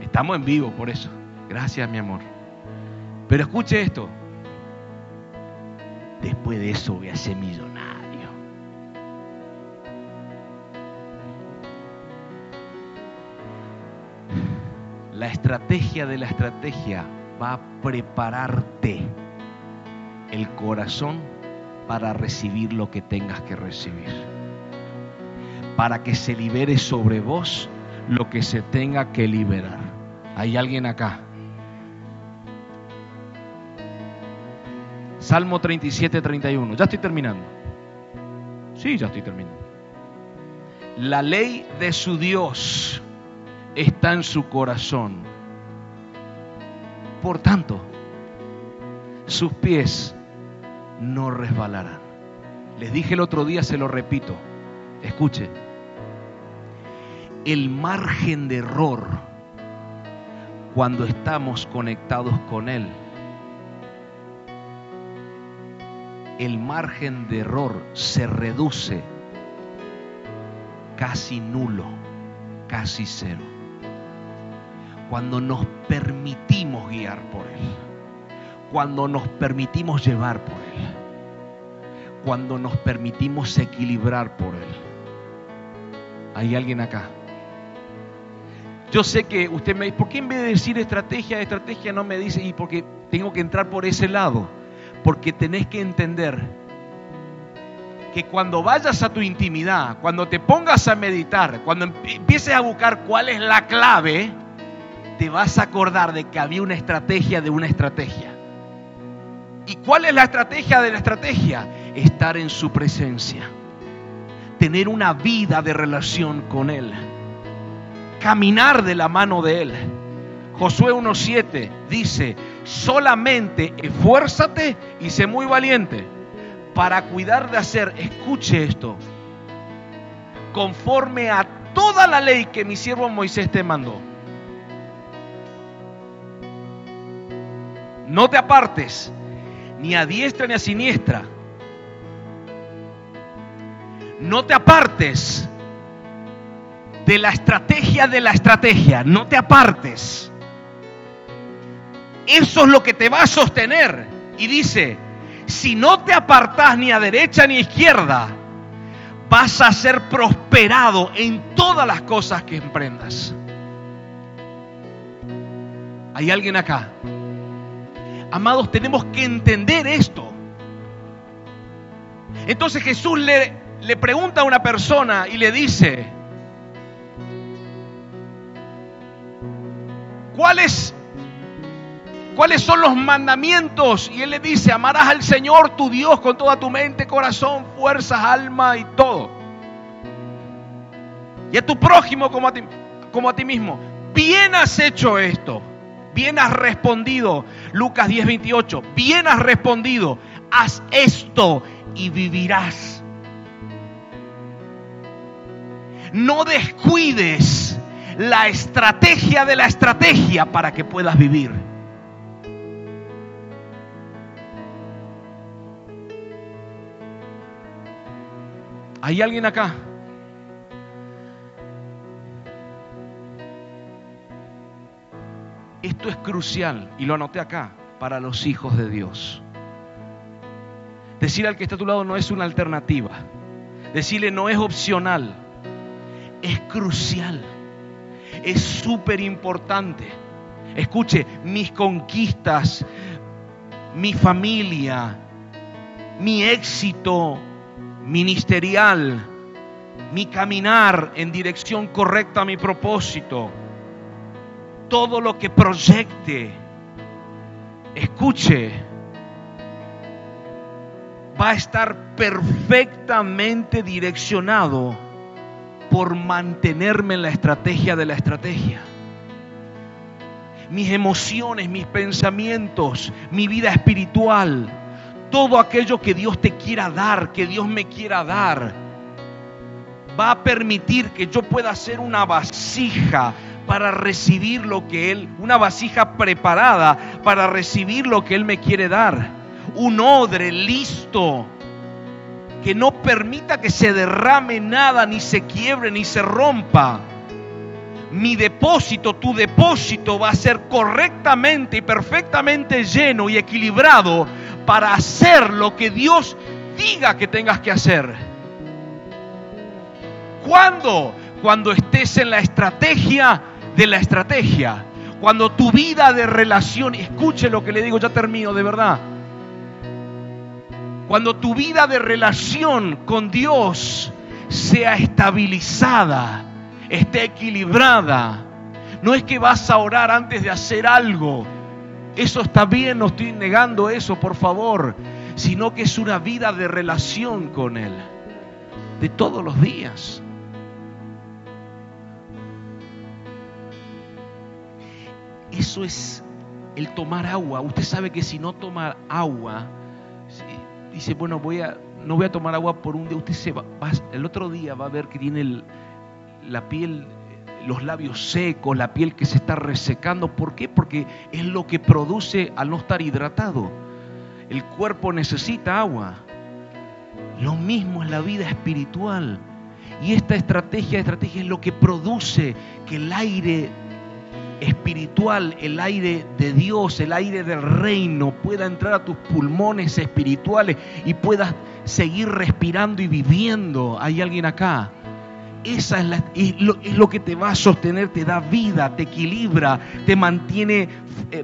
estamos en vivo por eso. Gracias, mi amor. Pero escuche esto. Después de eso voy a ser millonario. La estrategia de la estrategia va a prepararte el corazón para recibir lo que tengas que recibir para que se libere sobre vos lo que se tenga que liberar. ¿Hay alguien acá? Salmo 37, 31. Ya estoy terminando. Sí, ya estoy terminando. La ley de su Dios está en su corazón. Por tanto, sus pies no resbalarán. Les dije el otro día, se lo repito. Escuche, el margen de error cuando estamos conectados con Él. El margen de error se reduce casi nulo, casi cero. Cuando nos permitimos guiar por Él, cuando nos permitimos llevar por Él, cuando nos permitimos equilibrar por Él. ¿Hay alguien acá? Yo sé que usted me dice, ¿por qué en vez de decir estrategia, estrategia no me dice? Y porque tengo que entrar por ese lado. Porque tenés que entender que cuando vayas a tu intimidad, cuando te pongas a meditar, cuando empieces a buscar cuál es la clave, te vas a acordar de que había una estrategia de una estrategia. ¿Y cuál es la estrategia de la estrategia? Estar en su presencia. Tener una vida de relación con Él. Caminar de la mano de Él. Josué 1.7 dice, solamente esfuérzate y sé muy valiente para cuidar de hacer, escuche esto, conforme a toda la ley que mi siervo Moisés te mandó. No te apartes ni a diestra ni a siniestra. No te apartes de la estrategia de la estrategia. No te apartes. Eso es lo que te va a sostener. Y dice, si no te apartas ni a derecha ni a izquierda, vas a ser prosperado en todas las cosas que emprendas. ¿Hay alguien acá? Amados, tenemos que entender esto. Entonces Jesús le, pregunta a una persona y le dice, ¿cuáles, ¿cuáles son los mandamientos? Y él le dice, amarás al Señor tu Dios con toda tu mente, corazón, fuerzas, alma y todo. Y a tu prójimo como a ti, como a ti mismo. Bien has hecho esto bien has respondido. Lucas 10:28, bien has respondido. Haz esto y vivirás. No descuides la estrategia de la estrategia para que puedas vivir. ¿Hay alguien acá? Esto es crucial y lo anoté acá para los hijos de Dios. Decir al que está a tu lado no es una alternativa. Decirle no es opcional. Es crucial. Es súper importante. Escuche, mis conquistas, mi familia, mi éxito ministerial, mi caminar en dirección correcta a mi propósito todo lo que proyecte, escuche, va a estar perfectamente direccionado por mantenerme en la estrategia de la estrategia. Mis emociones, mis pensamientos, mi vida espiritual, todo aquello que Dios te quiera dar, que Dios me quiera dar, va a permitir que yo pueda ser una vasija para recibir lo que Él, una vasija preparada para recibir lo que Él me quiere dar. Un odre listo que no permita que se derrame nada, ni se quiebre, ni se rompa. Mi depósito, tu depósito va a ser correctamente y perfectamente lleno y equilibrado para hacer lo que Dios diga que tengas que hacer. ¿Cuándo? Cuando estés en la estrategia de la estrategia. Cuando tu vida de relación, escuche lo que le digo, ya termino de verdad. Cuando tu vida de relación con Dios sea estabilizada, esté equilibrada, no es que vas a orar antes de hacer algo. Eso está bien, no estoy negando eso, por favor, sino que es una vida de relación con Él, de todos los días. Eso es el tomar agua. Usted sabe que si no toma agua, dice, bueno, voy a, no voy a tomar agua por un día. Usted se va, el otro día va a ver que tiene la piel, los labios secos, la piel que se está resecando. ¿Por qué? Porque es lo que produce al no estar hidratado. El cuerpo necesita agua. Lo mismo es la vida espiritual. Y esta estrategia, estrategia es lo que produce que el aire espiritual, el aire de Dios, el aire del reino pueda entrar a tus pulmones espirituales y puedas seguir respirando y viviendo. ¿Hay alguien acá? Esa es, lo, que te va a sostener, te da vida, te equilibra, te mantiene eh,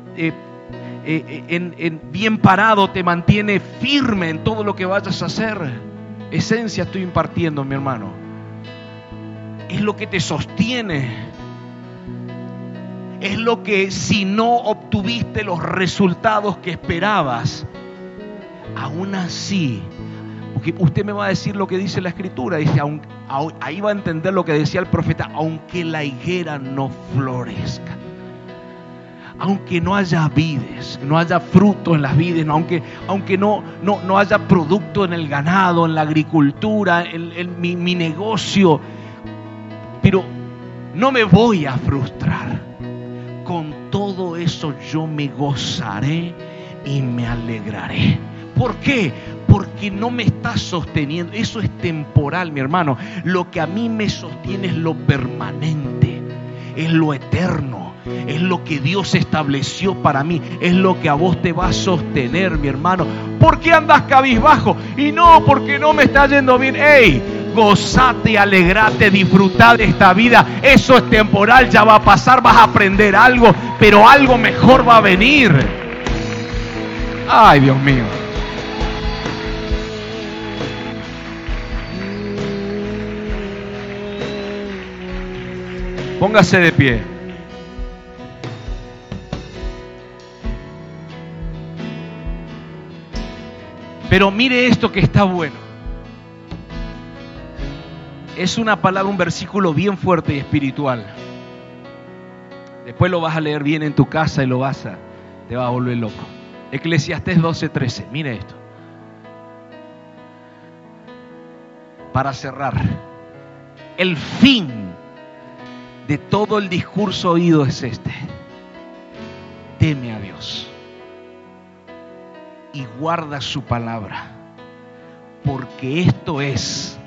eh, eh, bien parado, te mantiene firme en todo lo que vayas a hacer. Esencia estoy impartiendo, mi hermano. Es lo que te sostiene. Es lo que si no obtuviste los resultados que esperabas, aún así porque usted me va a decir lo que dice la escritura. Dice, ahí va a entender lo que decía el profeta, aunque la higuera no florezca. Aunque no haya vides, no haya fruto en las vides, aunque, aunque no, no, no, haya producto en el ganado, en la agricultura, en, mi, mi negocio. Pero no me voy a frustrar. Con todo eso yo me gozaré y me alegraré. ¿Por qué? porque no me está sosteniendo. Eso es temporal, mi hermano. Lo que a mí me sostiene es lo permanente, es lo eterno, es lo que Dios estableció para mí, es lo que a vos te va a sostener, mi hermano. ¿Por qué andas cabizbajo? Y no, porque no me está yendo bien. ¡Ey! Gozate, alegrate, disfrutar de esta vida. Eso es temporal, ya va a pasar, vas a aprender algo, pero algo mejor va a venir. Ay, Dios mío. Póngase de pie. Pero mire esto que está bueno. Es una palabra, un versículo bien fuerte y espiritual. Después lo vas a leer bien en tu casa y lo vas a, te va a volver loco. Eclesiastés 12:13. Mire esto. Para cerrar, el fin de todo el discurso oído es este. Teme a Dios y guarda su palabra, porque esto es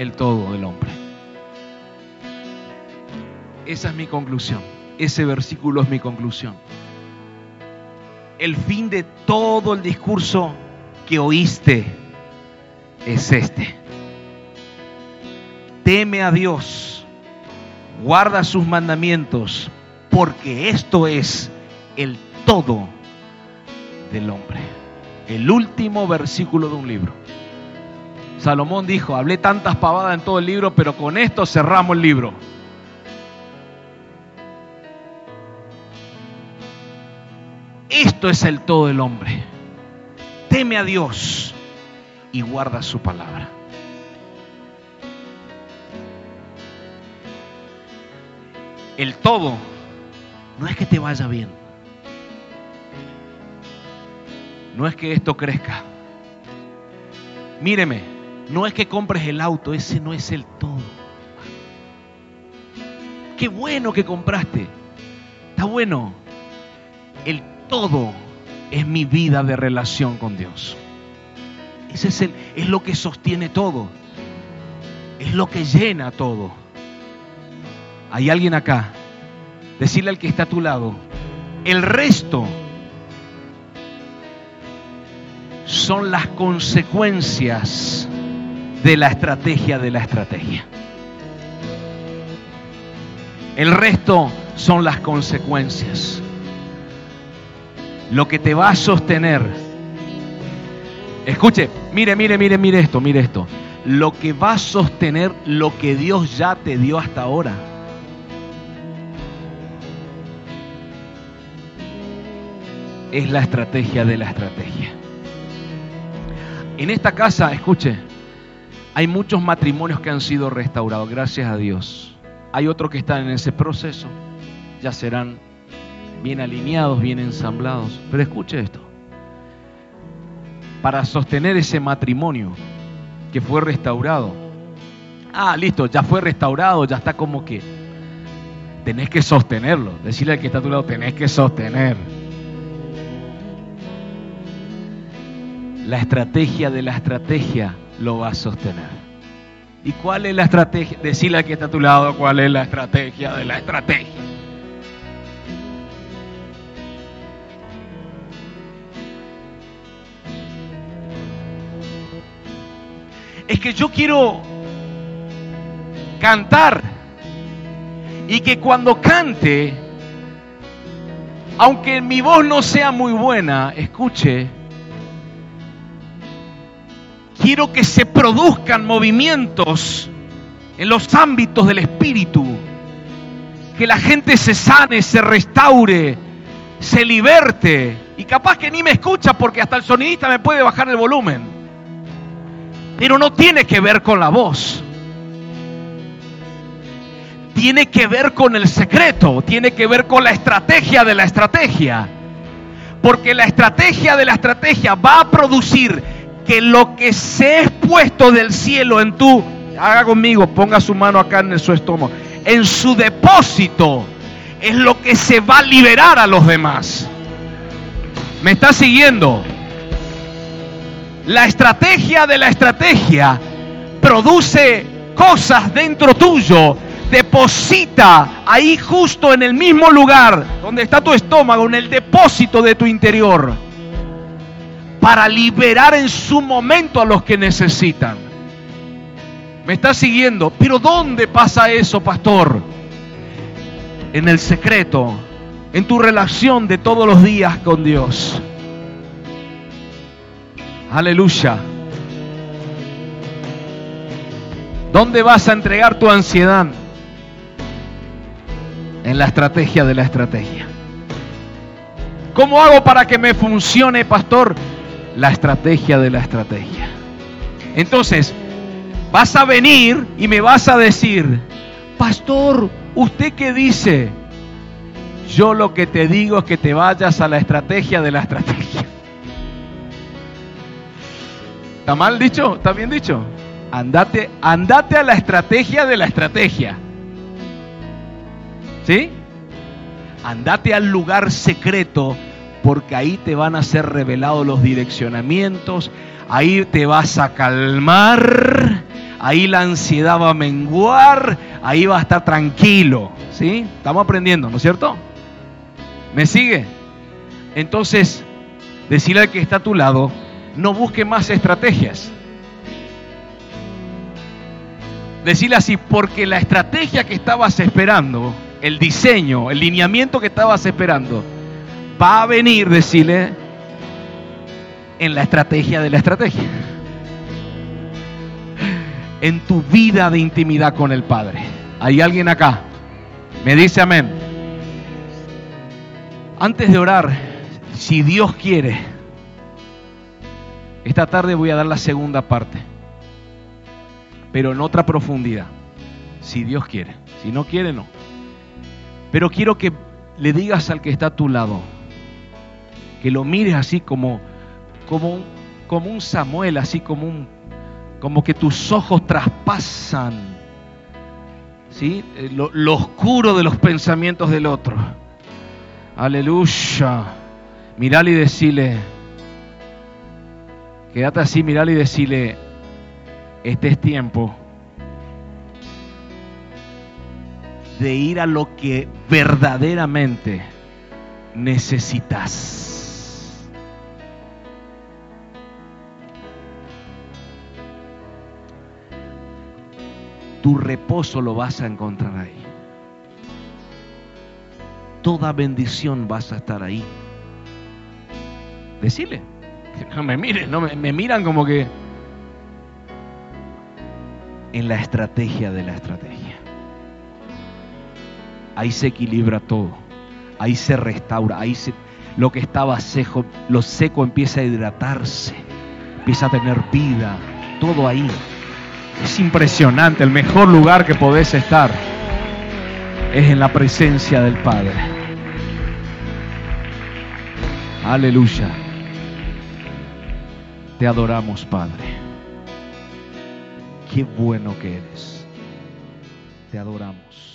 el todo del hombre. Esa es mi conclusión. Ese versículo es mi conclusión. El fin de todo el discurso que oíste es este teme a Dios, guarda sus mandamientos, porque esto es el todo del hombre. El último versículo de un libro. Salomón dijo, hablé tantas pavadas en todo el libro, pero con esto cerramos el libro. Esto es el todo del hombre. Teme a Dios y guarda su palabra. el todo no es que te vaya bien. No es que esto crezca. Míreme, no es que compres el auto, ese no es el todo. Qué bueno que compraste. Está bueno. El todo es mi vida de relación con Dios. Ese es, el, es lo que sostiene todo. Es lo que llena todo. Hay alguien acá. Decirle al que está a tu lado, el resto son las consecuencias de la estrategia de la estrategia. El resto son las consecuencias. Lo que te va a sostener. Escuche, mire, mire, mire, mire esto, mire esto. Lo que va a sostener lo que Dios ya te dio hasta ahora. es la estrategia de la estrategia. En esta casa, escuche, hay muchos matrimonios que han sido restaurados, gracias a Dios. Hay otros que están en ese proceso, ya serán bien alineados, bien ensamblados. Pero escuche esto, para sostener ese matrimonio que fue restaurado, ah, listo, ya fue restaurado, ya está como que tenés que sostenerlo. Decirle al que está a tu lado, tenés que sostener. la estrategia de la estrategia lo va a sostener. ¿Y cuál es la estrategia? Decirle a que está a tu lado cuál es la estrategia de la estrategia. Es que yo quiero cantar y que cuando cante, aunque mi voz no sea muy buena, escuche, quiero que se produzcan movimientos en los ámbitos del espíritu, que la gente se sane, se restaure, se liberte, y capaz que ni me escucha porque hasta el sonidista me puede bajar el volumen, pero no tiene que ver con la voz. Tiene que ver con el secreto, tiene que ver con la estrategia de la estrategia. Porque la estrategia de la estrategia va a producir que lo que se es puesto del cielo en tu, haga conmigo, ponga su mano acá en su estómago, en su depósito, es lo que se va a liberar a los demás. ¿Me está siguiendo? La estrategia de la estrategia produce cosas dentro tuyo deposita ahí justo en el mismo lugar donde está tu estómago, en el depósito de tu interior, para liberar en su momento a los que necesitan. ¿Me está siguiendo? Pero ¿dónde pasa eso, pastor? En el secreto, en tu relación de todos los días con Dios. Aleluya. ¿Dónde vas a entregar tu ansiedad? en la estrategia de la estrategia. ¿Cómo hago para que me funcione, pastor? La estrategia de la estrategia. Entonces, vas a venir y me vas a decir, pastor, ¿usted qué dice? Yo lo que te digo es que te vayas a la estrategia de la estrategia. ¿Está mal dicho? ¿Está bien dicho? Andate, andate a la estrategia de la estrategia. ¿Sí? Andate al lugar secreto porque ahí te van a ser revelados los direccionamientos, ahí te vas a calmar, ahí la ansiedad va a menguar, ahí va a estar tranquilo, ¿sí? Estamos aprendiendo, ¿no es cierto? ¿Me sigue? Entonces, decirle al que está a tu lado, no busque más estrategias. Decirle así, porque la estrategia que estabas esperando el diseño, el lineamiento que estabas esperando, va a venir, decirle, en la estrategia de la estrategia. En tu vida de intimidad con el Padre. ¿Hay alguien acá? Me dice amén. Antes de orar, si Dios quiere, esta tarde voy a dar la segunda parte, pero en otra profundidad, si Dios quiere. Si no quiere, no. Pero quiero que le digas al que está a tu lado, que lo mires así como, como, como un Samuel, así como un, como que tus ojos traspasan ¿sí? Eh, lo, lo oscuro de los pensamientos del otro. Aleluya. Mirale y decirle, quédate así, mirale y decirle, este es tiempo de ir a lo que verdaderamente necesitas. Tu reposo lo vas a encontrar ahí. Toda bendición vas a estar ahí. Decirle. No me miren, no me, me miran como que en la estrategia de la estrategia ahí se equilibra todo, ahí se restaura, ahí se, lo que estaba seco, lo seco empieza a hidratarse, empieza a tener vida, todo ahí. Es impresionante, el mejor lugar que podés estar es en la presencia del Padre. Aleluya. Te adoramos, Padre. Qué bueno que eres. Te adoramos.